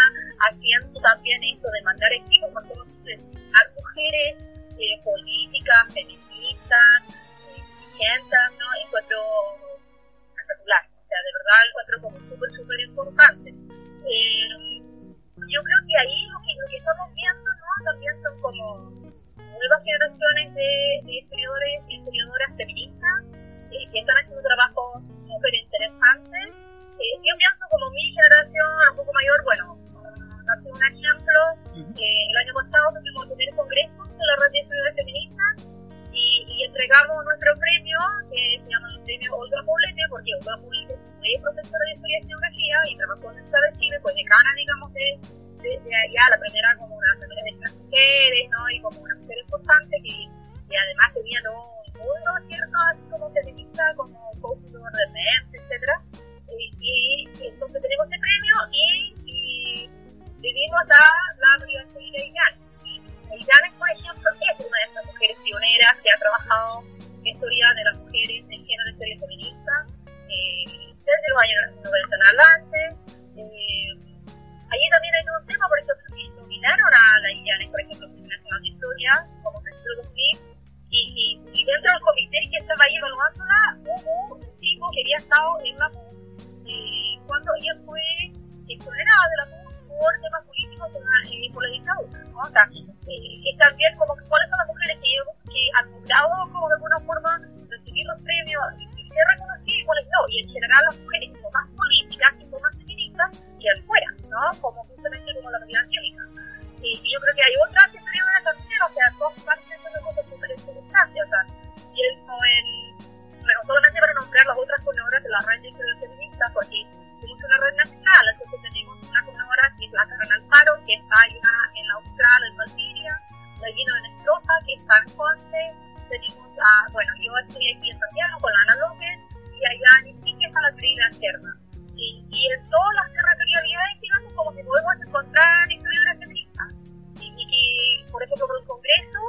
haciendo también esto de mandar equipos por todos a mujeres eh, políticas, feministas, exigentes, ¿no? Encuentro espectacular, o sea, de verdad encuentro como súper, súper importante. Eh, yo creo que ahí lo que, lo que estamos viendo ¿no? también son como nuevas generaciones de, de y historiadoras feministas eh, que están haciendo trabajos súper interesantes. Eh, yo pienso como mi generación, un poco mayor, bueno, darte un ejemplo, eh, el año pasado tuvimos el primer congreso de la red de historiadores feministas y, entregamos nuestro premio, que se llama el premio Olga Poblete, porque Olga Poblete fue profesora de historia y geografía y trabajó en el Estado de Chile, fue decana, digamos, de, de, allá, la primera como una primera de mujeres, ¿no? Y como una mujer importante que, además tenía ¿no? un mundo, ¿cierto? Así como feminista, como coach de mente, etcétera. Y, y, entonces tenemos este premio y, y vivimos a la Universidad de Ganes, por ejemplo, es una de estas mujeres pioneras que ha trabajado en historia de las mujeres en género de historia feminista eh, desde los años 90 en adelante. Eh, allí también hay un tema, por ejemplo, que nominaron a la Illanes, por ejemplo, Nacional de Historia, como Centro 2000, y, y, y dentro del comité que estaba ahí evaluándola, hubo un chico que había estado en la MUN eh, cuando ella fue exonerada de la MUN por temas políticos eh, por la dictadura. ¿no? O sea, y también como que cuáles son las mujeres que, que han logrado como de alguna forma recibir los premios y ser reconocidas y cuáles no. Y en general las mujeres que son más políticas, que son más feministas, y afuera, ¿no? Como justamente como la comunidad angélica. Y, y, yo creo que hay otras historiadoras también, o sea, dos partes de cosas súper interesantes, o sea, pienso en, bueno, solamente para nombrar las otras ponedoras de la red de feministas, porque tenemos una red nacional, entonces tenemos una ponedora que es la Carmen Alfaro, que está ahí en la Austral, en Valdivia, la Guina Venestrosa, que está en Conce, tenemos a, bueno, yo estoy aquí en Santiago con Ana López, y allá en Iquique está la querida Cerda. Y, y en todas las territorialidades, digamos, como que podemos encontrar historiadoras feministas. Y, y por ejemplo, por el Congreso,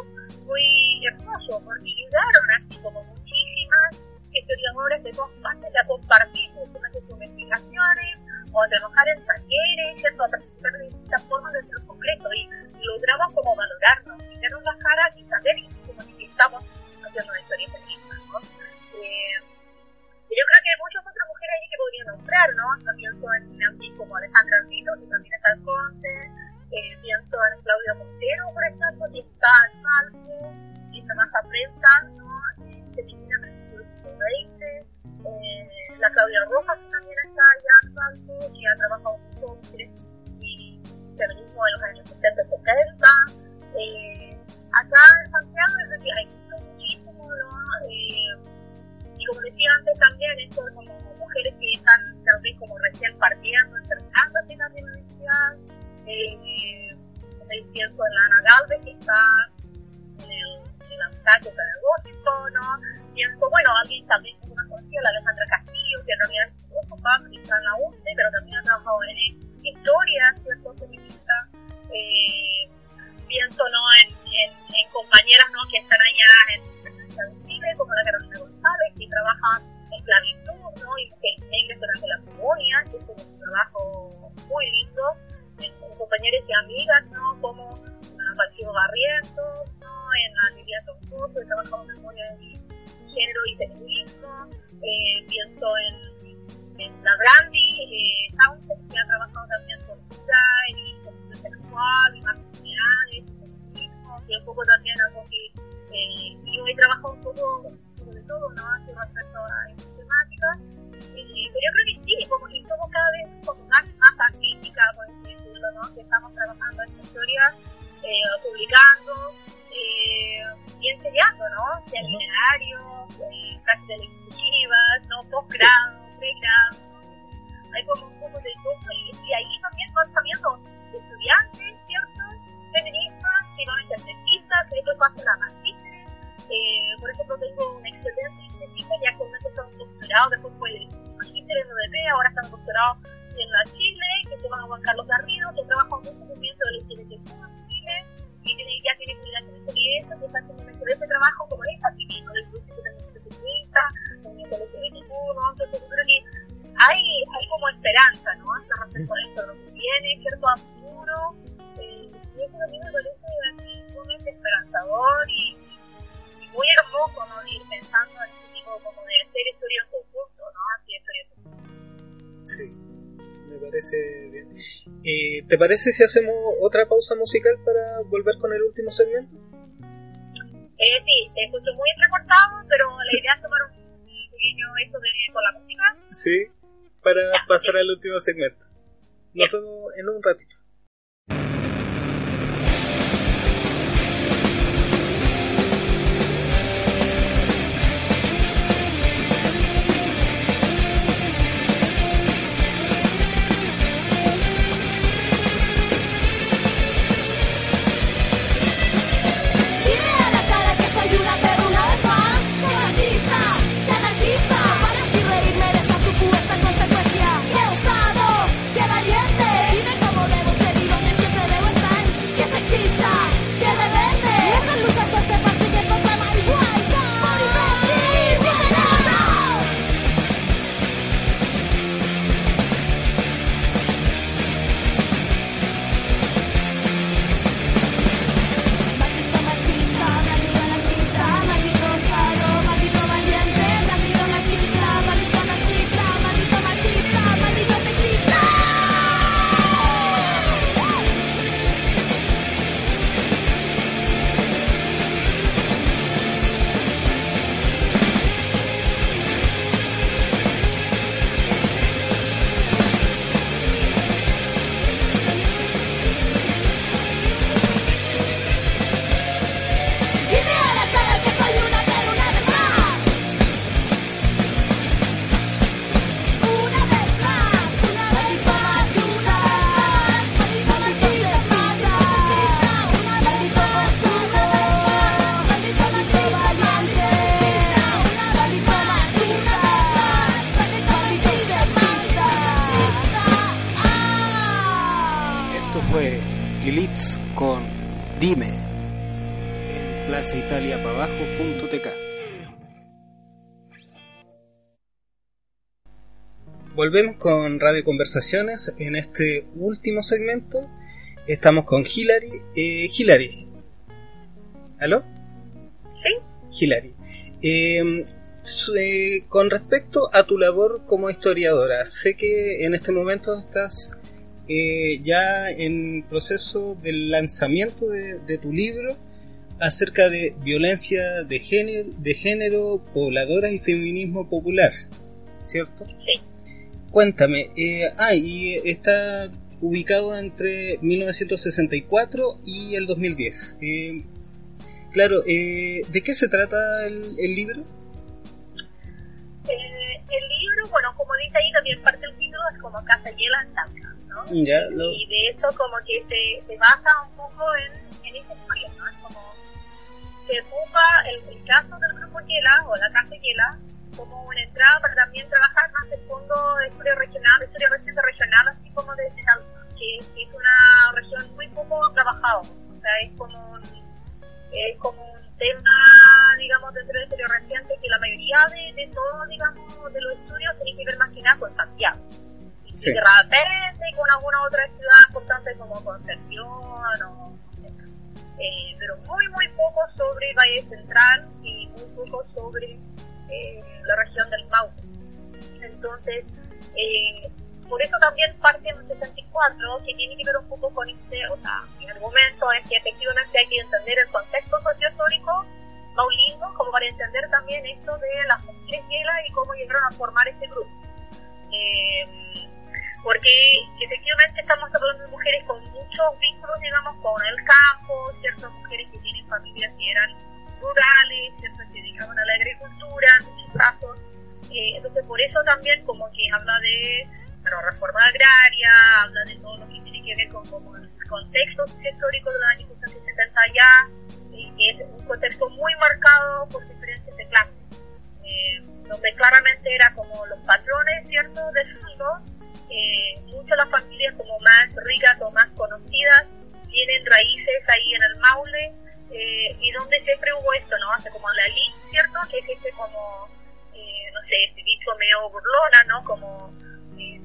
muy hermoso, porque ayudaron así como muchísimas historiadoras de todas partes a compartir sus investigaciones, o a trabajar en talleres, ¿cierto? a de distintas formas dentro del Congreso y logramos como valorarnos, mirarnos las caras y saber estamos haciendo una historia feminista, ¿no? Eh, yo creo que hay muchas otras mujeres ahí que podría nombrar, ¿no? Yo pienso en alguien como Alejandra Rito, que también está en Conce, eh, pienso en Claudia Montero, por ejemplo, que está en Salvo, y está más prensa, ¿no? Eh, feminina, siglo XX, eh, la Claudia Rojas, que también está allá en Salvo, que ha trabajado mucho mujeres y feminismo en los años 70 y 70. Eh, acá en Santiago hay muchísimo, ¿no? Eh, y como decía antes también, esto de como mujeres que están tal vez como recién partiendo, entrando en la universidad. Eh, pienso en Ana Galvez, que está en el, en el pedagógico, ¿no? Pienso, bueno, alguien también como una conocida, la Alejandra Castillo, que realidad es su papá, que está en la UCE, pero también ha trabajado en historia, ¿cierto? Feminista. Eh, pienso, ¿no? En, en, en, compañeras, ¿no? Que están allá en, en Chile, como la Carolina González, que trabaja en esclavitud, ¿no? Y mujeres negras durante la colonia, que es un trabajo muy lindo. En, compañeras y amigas, ¿no? Como Patricio Barrientos, ¿no? En la Lidia Toncoso, que trabajado en memoria de género y feminismo. Eh, pienso en, en la Brandy eh, Townsend, que ha trabajado también con Israel y con sexual y masculinidades, y un poco también algo que eh, yo he trabajado un poco sobre todo, ¿no? Hace respecto a estas temáticas. Eh, pero yo creo que sí, como que somos cada vez como más, más artística, por así decirlo, ¿no? Que estamos trabajando esta historia, eh, publicando eh, y enseñando, ¿no? Seminarios, eh, clases exclusivas, ¿no? Posgrado, pregrado. Hay como un poco de todo y, y ahí también van saliendo estudiantes, ¿cierto? Feministas que van a ser dentistas, que después pasan a magísteres. Eh, por ejemplo, tengo una excelente científica que actualmente está en doctorado, después fue magíster en UDP, ahora está en doctorado en la Chile, que se llama Juan Carlos Garrido, que trabaja en un movimiento de la LGBTQ en Chile, y tiene, ya tiene publicaciones sobre eso, que está haciendo un excelente trabajo como esta, viviendo del grupo de feminista, movimiento LGBTQ, ¿no? Entonces yo creo que hay, hay como esperanza, ¿no? Hasta respecto a esto, lo que viene, cierto a futuro, y eso también me parece sumamente esperanzador y, y muy hermoso, ¿no? Ir pensando en este tipo como de hacer historia en conjunto, ¿no? Así historia en conjunto. Sí, me parece bien. Eh, ¿Te parece si hacemos otra pausa musical para volver con el último segmento? Eh, sí, te escucho muy entrecortado, pero la idea es tomar un pequeño esto de, con la música. Sí, para ya, pasar sí. al último segmento. Nos vemos en un ratito. Volvemos con Radio Conversaciones en este último segmento. Estamos con Hilary. Eh, Hilary. ¿Aló? Sí. Hilary. Eh, eh, con respecto a tu labor como historiadora, sé que en este momento estás eh, ya en proceso del lanzamiento de, tu libro acerca de violencia de género, de género, pobladoras y feminismo popular, ¿cierto? Sí. Cuéntame, eh, ah, y está ubicado entre 1964 y el 2010. Eh, claro, eh, ¿de qué se trata el, el libro? Eh, el libro, bueno, como dice ahí, también parte del título es como Casa Hiela en ¿no? Ya, Y de eso como que se, se basa un poco en, en esa historia, ¿no? Es como se ocupa el, caso del grupo Hiela o la Casa Hiela como una entrada para también trabajar más de fondo de historia regional, de historia reciente regional, así como de que, que es una región muy poco trabajada. O sea, es como, es como tema, digamos, dentro del estudio reciente que la mayoría de, de todos, digamos, de los estudios tienen que ver más que nada con Santiago. Y sí. de repente con alguna otra ciudad importante como Concepción o eh, pero muy muy poco sobre Valle Central y muy poco sobre la región del Maule. Entonces, eh, por eso también parte en 64, que tiene que ver un poco con este, o sea, mi argumento es que efectivamente hay que entender el contexto sociohistórico maulino, como para entender también esto de las mujeres y cómo llegaron a formar este grupo. Eh, porque efectivamente estamos hablando de mujeres con muchos vínculos, digamos, con el campo, ciertas mujeres que tienen familias que eran rurales, ciertas que se dedicaban a la agricultura, muchos casos. Eh, entonces, por eso también como que habla de pero reforma agraria, habla de todo lo que tiene que ver con como el contexto histórico de los años 70 ya, y que es un contexto muy marcado por diferencias de clase, eh, donde claramente era como los patrones, ¿cierto?, de sueldo, eh, muchas de las familias como más ricas o más conocidas tienen raíces ahí en el Maule, eh, y donde siempre hubo esto, ¿no? Hace como la elite, ¿cierto?, que es este como, eh, no sé, este dicho medio burlona, ¿no?, como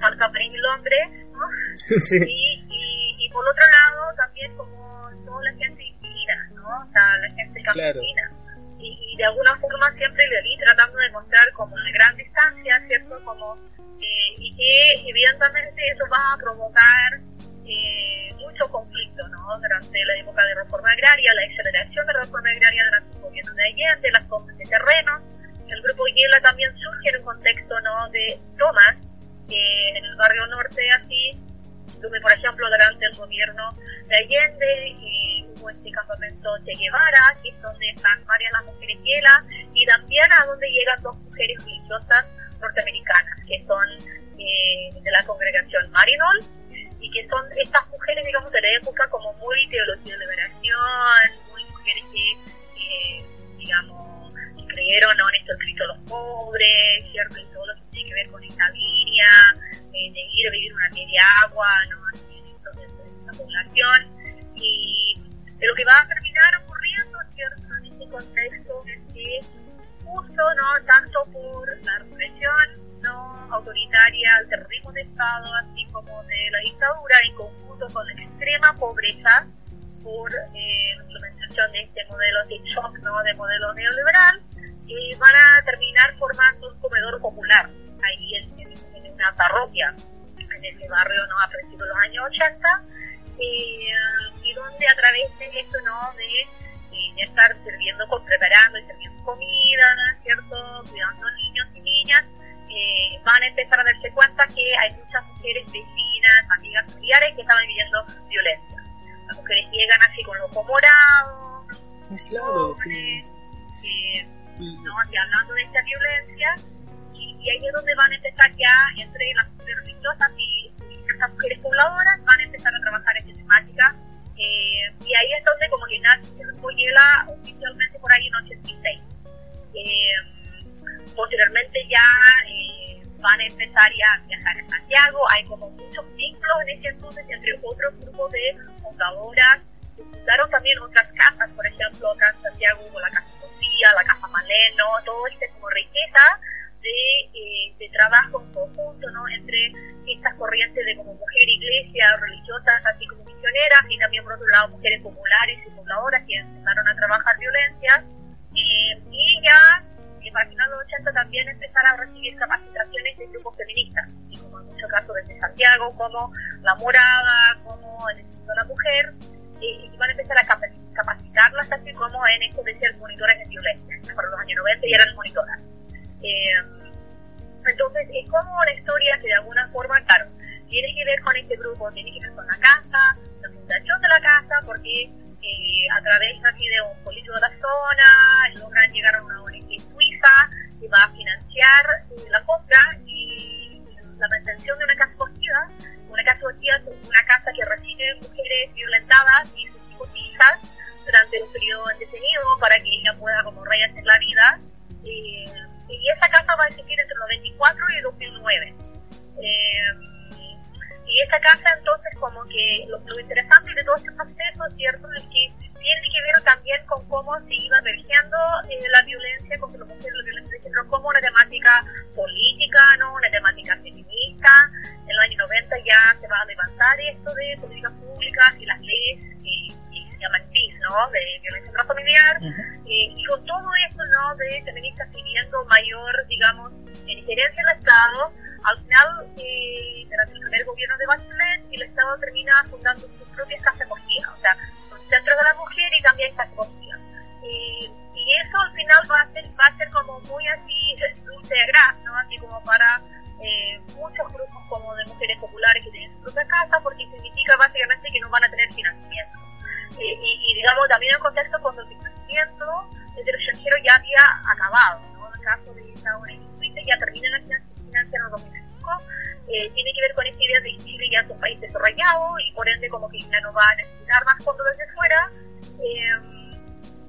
salsa para Londres, ¿no? Y, y, por otro lado también como toda la gente indígena, ¿no? O sea, la gente campesina. Y, de alguna forma siempre le vi tratando de mostrar como una gran distancia, ¿cierto? Como, eh, y que evidentemente eso va a provocar eh, mucho conflicto, ¿no? Durante la época de reforma agraria, la aceleración de la reforma agraria durante el gobierno de Allende, las compras de terrenos. El grupo Hiela también surge en un contexto, ¿no? De tomas en el barrio norte así, donde por ejemplo durante el gobierno de Allende eh, hubo este campamento Che Guevara, que es donde están varias las mujeres hielas, y también a donde llegan dos mujeres religiosas norteamericanas, que son eh, de la congregación Marinol, y que son estas mujeres, digamos, de la época como muy teología de liberación, muy mujeres que, digamos, creyeron ¿no? en esto Cristo los pobres, ¿cierto? Y todo lo que tiene que ver con esta línea, eh, de ir a vivir una media agua, ¿no? Así, de la población. Y de lo que va a terminar ocurriendo, ¿cierto? En este contexto es que justo, ¿no? Tanto por la represión no autoritaria, el terrorismo de Estado, así como de la dictadura, en conjunto con la extrema pobreza, por eh, implementación de este modelo de shock, ¿no? de modelo neoliberal, y van a terminar formando un comedor popular ahí en, una parroquia en ese barrio no a principios de los años 80 eh, y donde a través de esto no de, eh, estar sirviendo preparando y sirviendo comida cierto cuidando niños y niñas eh, van a empezar a darse cuenta que hay muchas mujeres vecinas amigas familiares que estaban viviendo violencia las mujeres llegan así con los morado claro, sí ¿no? Y hablando de esta violencia, y, ahí es donde van a empezar ya entre las mujeres religiosas y, estas mujeres pobladoras, van a empezar a trabajar esta temática. Eh, y ahí es donde como que nace Boyela oficialmente por ahí en 86. Eh, posteriormente ya eh, van a empezar ya a viajar a Santiago, hay como muchos vínculos en ese entonces entre otros grupos de fundadoras se fundaron también otras casas, por ejemplo, acá en Santiago hubo la Casa Sofía, la Casa Maleno, todo este como riqueza de, eh, de trabajo en conjunto, ¿no? Entre estas corrientes de como mujer, iglesia, religiosas, así como misioneras, y también por otro lado mujeres populares y pobladoras que empezaron a trabajar violencia. También empezaron a recibir capacitaciones de grupos feministas, y como en muchos casos desde Santiago, como La Morada, como el Instituto de la Mujer, y van a empezar a capacitarlas así como en esto de ser monitores de violencia. Para los años 90 ya eran monitoras. Eh, entonces es como una historia que de alguna forma, claro, tiene que ver con este grupo, tiene que ver con de esta ONG ya termina la financia en el 2005, eh, tiene que ver con esta idea de que Chile ya es un país desarrollado y por ende como que ya no va a necesitar más fondos desde fuera. Eh,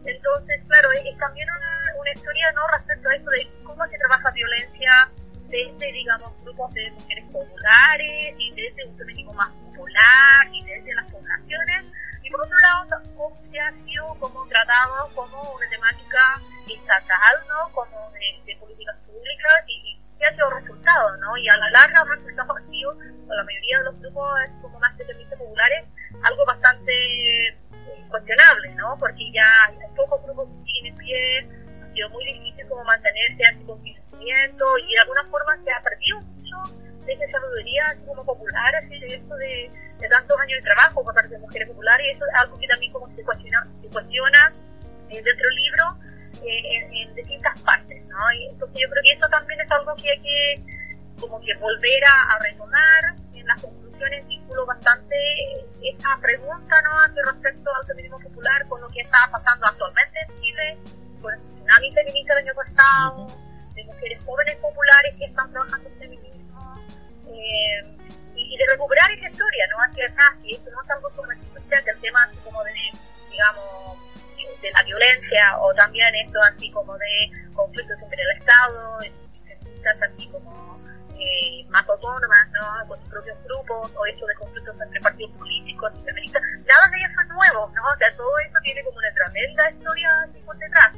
entonces, claro, es, también una, una, historia no respecto a esto de cómo se trabaja violencia desde, digamos, grupos de mujeres populares y desde un feminismo más popular y desde las poblaciones. Por otro lado tampoco se ha sido como tratado como una temática estatal, ¿no? Como de, políticas públicas y, y ha sido resultado, ¿no? Y a la larga los resultados sido, con la mayoría de los grupos como más deterministas populares, algo bastante eh, cuestionable, ¿no? Porque ya hay pocos grupos que siguen en pie, ha sido muy difícil como mantenerse así con financiamiento y de alguna forma se ha perdido mucho de esa sabiduría así como popular, así de esto de, de, tantos años de trabajo por parte de mujeres populares, y eso es algo que también como se cuestiona, se cuestiona eh, dentro del libro en, en, distintas partes, ¿no? Y entonces yo creo que eso también es algo que hay que como que volver a, a retomar en las conclusiones vinculo bastante esa pregunta, ¿no? Hacia respecto al feminismo popular con lo que está pasando actualmente en Chile, con el tsunami feminista del año pasado, de mujeres jóvenes populares que están trabajando en feminismo eh, y, de recuperar esa historia, ¿no? Hacia atrás, y esto no es algo solamente el tema así como de, digamos, de la violencia, o también esto así como de conflictos entre el Estado, feministas así como eh, más autónomas, ¿no? Con sus propios grupos, o eso de conflictos entre partidos políticos feministas, nada de eso es nuevo, ¿no? O sea, todo eso tiene como una tremenda historia así por detrás.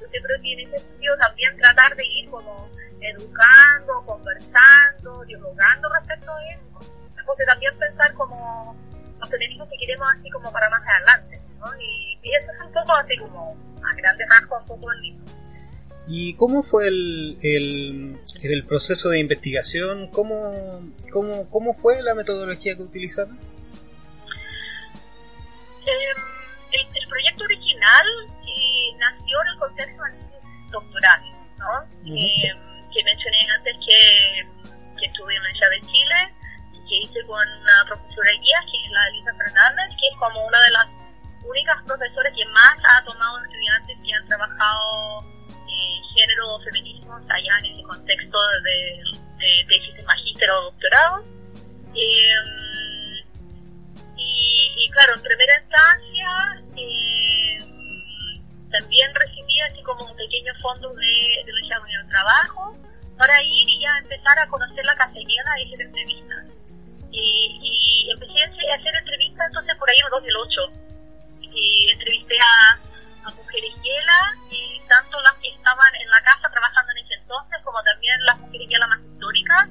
Yo creo que en ese sentido también tratar de ir como educando, conversando, dialogando respecto a eso, porque también pensar como los feminismos que queremos así como para más adelante, ¿no? Y, eso es un poco así como a grandes rasgos un poco el libro. ¿Y cómo fue el, el, el proceso de investigación? ¿Cómo, cómo, ¿Cómo fue la metodología que utilizaron? Eh, el, el, proyecto original eh, nació en el contexto doctoral, ¿no? eh, que mencioné antes que, que estuve en la Universidad de Chile que hice con una profesora guía, que es la Elisa Fernández, que es como una de las únicas profesoras que más ha tomado estudiantes que han trabajado eh, género o feminismo allá en ese contexto de, tesis de magíster o doctorado. Eh, y, claro, en primera instancia eh, también recibí así como un pequeño fondo de, de lucha de trabajo para ir y ya empezar a conocer la castellana y hacer entrevistas. Y, y empecé a hacer entrevistas entonces por ahí en el 2008. Y entrevisté a, mujeres hiela y tanto las que estaban en la casa trabajando en ese entonces como también las mujeres hiela más históricas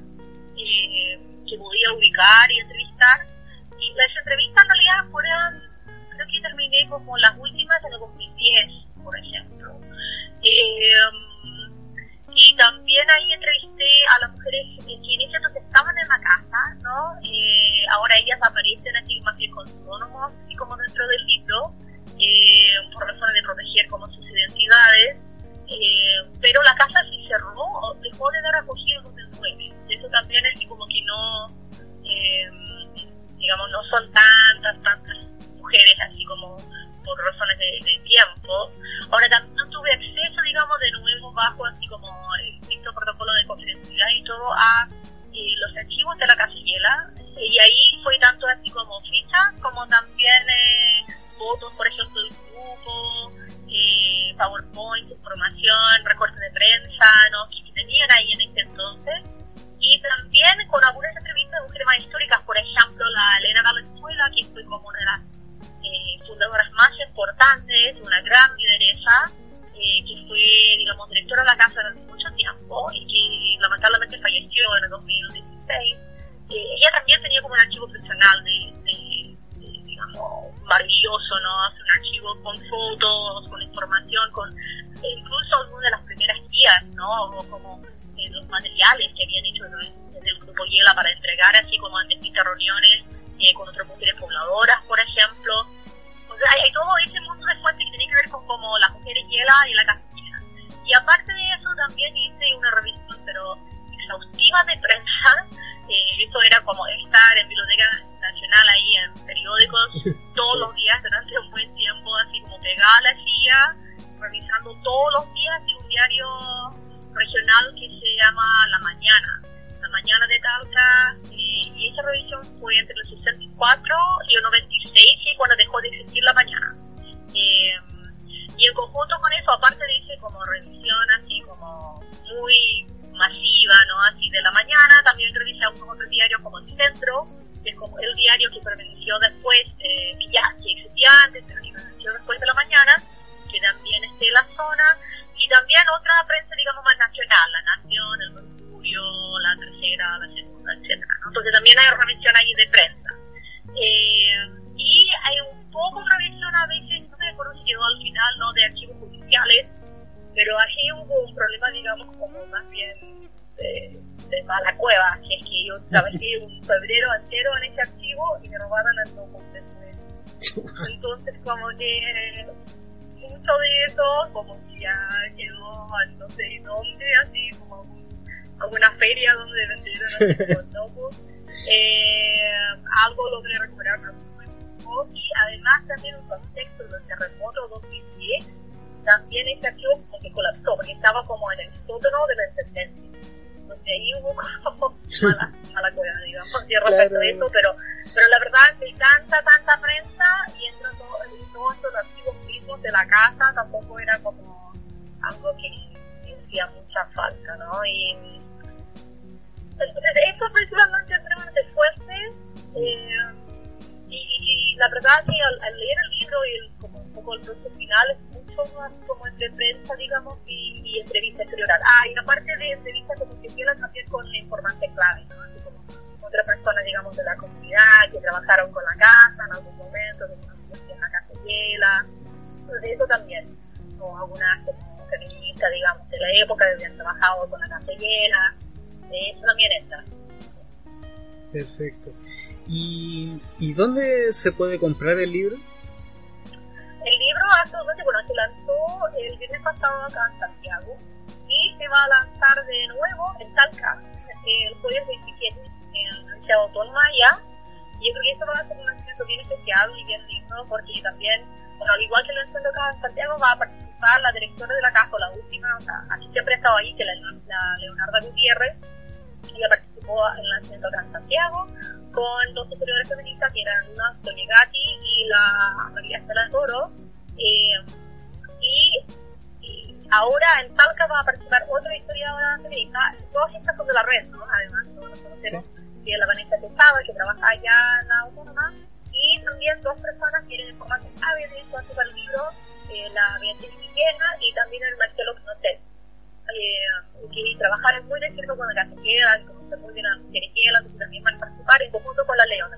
eh, que podía ubicar y entrevistar. Y las entrevistas en realidad fueron, creo que terminé como las últimas en el 2010, por ejemplo. Eh, y también ahí entrevisté a las mujeres que en ese entonces estaban en la casa, ¿no? Eh, ahora ellas aparecen así más con autónomos, así como dentro del libro, eh, por razones de proteger como sus identidades. Eh, pero la casa se cerró, dejó de dar acogida en 2009. Eso también es como que no, digamos, no son tantas, tantas mujeres así como por razones de, tiempo. Ahora también tuve acceso, digamos, de nuevo bajo así como el quinto protocolo de confidencialidad y todo a eh, los archivos de la casillera. Y ahí fue tanto así como fichas, como también eh, fotos, por ejemplo, del grupo, eh, PowerPoint, información, recortes de prensa, ¿no? que tenían ahí en ese entonces. Y también con algunas entrevistas de mujeres más históricas, por ejemplo, la Elena Valenzuela, que fue como una de las eh, fundadoras más importantes, una gran lideresa, eh, que fue, digamos, directora de la casa durante mucho tiempo y que lamentablemente falleció en el 2016. Eh, ella también tenía como un archivo personal de, digamos, maravilloso, ¿no? un archivo con fotos, con información, con incluso algunas de las primeras guías, ¿no? Como los materiales que habían hecho desde el grupo Yela para entregar, así como en distintas reuniones con otras mujeres pobladoras, por ejemplo hay, todo ese mundo de fuentes que tiene que ver con como las mujeres hiela y la casilla. Y aparte de eso también hice una revisión, pero exhaustiva de prensa. Eh, eso era como estar en Biblioteca Nacional ahí en periódicos todos los días durante un buen tiempo, así como pegada a la silla, revisando todos los días y un diario regional que se llama La Mañana. La Mañana de Talca, eh, y esa revisión fue entre los 64 y el 96, y cuando dejó de existir la mañana. Eh, y en conjunto con eso, aparte dice como revisión así como muy masiva, ¿no? Así de la mañana, también revisé algunos otros diarios como El Centro, que es como el diario que permaneció después, eh, que ya que existía antes, pero que permaneció después de la mañana, que también esté en la zona, y también otra trabajé un febrero entero en ese archivo y me robaron el documento. Entonces, como que mucho de eso, como que ya quedó no sé dónde, así como a una feria donde vendieron los locos. Eh, algo logré recuperar, pero y además también un contexto del terremoto 2010, también ese archivo como que colapsó, porque estaba como en el sótano de la sentencia. Entonces ahí hubo como mala cueva, digamos, respecto a eso, pero, pero la verdad que hay tanta, tanta prensa y entre todo, todos estos archivos mismos de la casa tampoco era como algo que hacía mucha falta, ¿no? Y entonces esto principalmente extremadamente fuerte. Eh, y, la verdad que al, leer el libro y el, como un poco el proceso final más como entre prensa, digamos, y, y entrevista exterioral. Ah, y aparte de entrevista como que tiene también con la informante clave, ¿no? Así como otras personas, digamos, de la comunidad que trabajaron con la casa en algún momento, que en la casa Hiela. Entonces eso también, o algunas como feministas, digamos, de la época que habían trabajado con la casa Hiela. Eso también está. Perfecto. ¿Y, ¿Y dónde se puede comprar el libro? El libro actualmente, bueno, se lanzó el viernes pasado acá en Santiago y se va a lanzar de nuevo en Talca el jueves 27 en el Ciudad Autónoma ya. Y yo creo que eso va a ser un lanzamiento bien especial y bien lindo porque también, bueno, al igual que el lanzamiento acá en Santiago, va a participar la directora de la casa, la última, o sea, aquí siempre ha estado ahí, que la, la Leonarda Gutiérrez, ella participó en el lanzamiento acá en Santiago con dos superiores feministas que eran una Sonia Gatti y la María Estela Toro. Eh, y, ahora en Talca va a participar otra historiadora feminista. Todas estas son de la red, ¿no? Además, todos nos conocemos. Sí. Que la Vanessa Tejada, que trabaja allá en la Autónoma. Y y también dos personas quieren informarse ávidas de cuanto al libro, eh, la Beatriz Guillena y también el Marcelo Knotel. Eh, que trabajar es muy de cierto con la queda, conocer muy bien a las mujeres que también van a participar en conjunto con la Leona.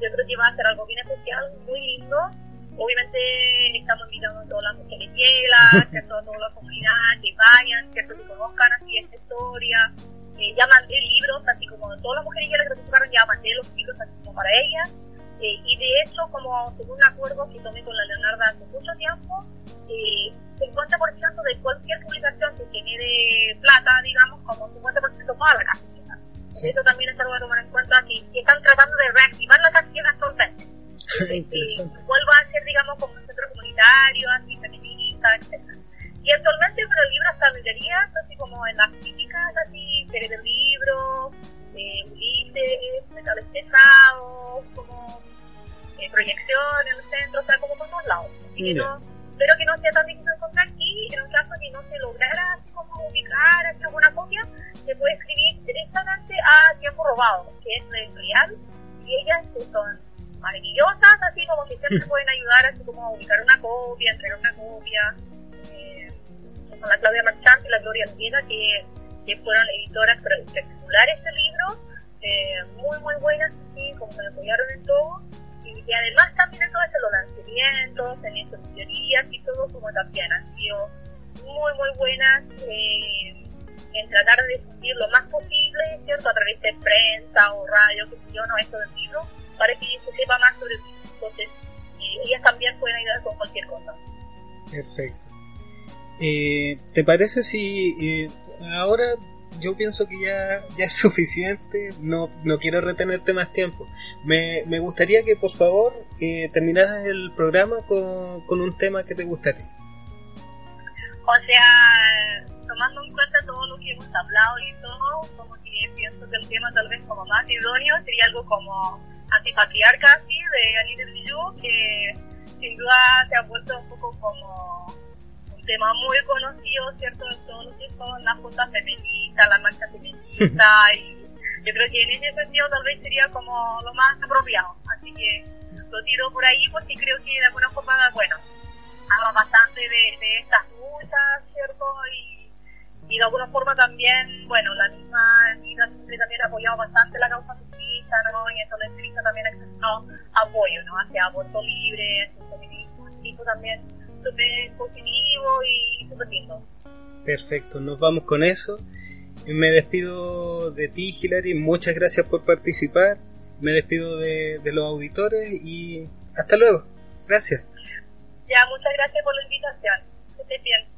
Yo creo que va a ser algo bien especial, muy lindo. Obviamente estamos invitando a todas las mujeres que a toda la comunidad que vayan, que conozcan así esta historia. Eh, ya mandé libros, así como todas las mujeres que participaron, ya mandé los libros así como para ellas. Eh, y de hecho, como según un acuerdo que tomé con la Leonarda hace mucho tiempo, eh, 50% de cualquier publicación que genere plata, digamos, como 50% para la casa. Eso también es algo a tomar en cuenta, que, están tratando de reactivar la canción actualmente. Interesante. vuelvo a ser, digamos, como un centro comunitario, así, feminista, etc. Y actualmente, pero el libro está en librerías, así como en las clínicas, así, series del libro, eh, Ulises, metales pesados, como eh, proyección en el centro, o sea, como por todos lados. Así que no, espero que no sea tan difícil de encontrar y en un caso que no se lograra así como ubicar alguna copia, se puede escribir directamente a Tiempo Robado, que es la editorial, y ellas son maravillosas, así como que siempre pueden ayudar así como a ubicar una copia, entregar una copia. Eh, con la Claudia Marchante y la Gloria Almeida, que, que fueron editoras espectaculares este libro, eh, muy muy buenas, sí, como me apoyaron en todo. Y, además también en todo eso, los lanzamientos, en estas teorías y todo, como también han sido muy muy buenas. Eh, en tratar de difundir lo más posible, ¿cierto? A través de prensa o radio, que yo, no, esto del libro, para que se sepa más sobre el libro. Entonces, ellas también pueden ayudar con cualquier cosa. Perfecto. Eh, ¿Te parece si eh, ahora yo pienso que ya, ya es suficiente, no, no quiero retenerte más tiempo. Me, me gustaría que por favor eh, terminaras el programa con, con un tema que te guste a ti. O sea, tomando en cuenta todo lo que hemos hablado y todo, como que pienso que el tema tal vez como más idóneo sería algo como antipatriarca, así, de Anita Liu, que sin duda se ha vuelto un poco como un tema muy conocido, ¿cierto?, en todos los tiempos, la junta feminista, la marcha feminista, y yo creo que en ese sentido tal vez sería como lo más apropiado. Así que lo tiro por ahí porque creo que de alguna forma, bueno, habla bastante de, de estas luchas, ¿cierto? Y y de alguna forma también, bueno, la misma Nina siempre también ha apoyado bastante la causa feminista, ¿no? Y eso la entrevista también ha expresado apoyo, ¿no? Hacia aborto libre, hacia el feminismo, eso también súper positivo y súper lindo. Perfecto, nos vamos con eso. Me despido de ti, Hilary, muchas gracias por participar. Me despido de, de los auditores y hasta luego. Gracias. Ya, muchas gracias por la invitación. Que estés bien.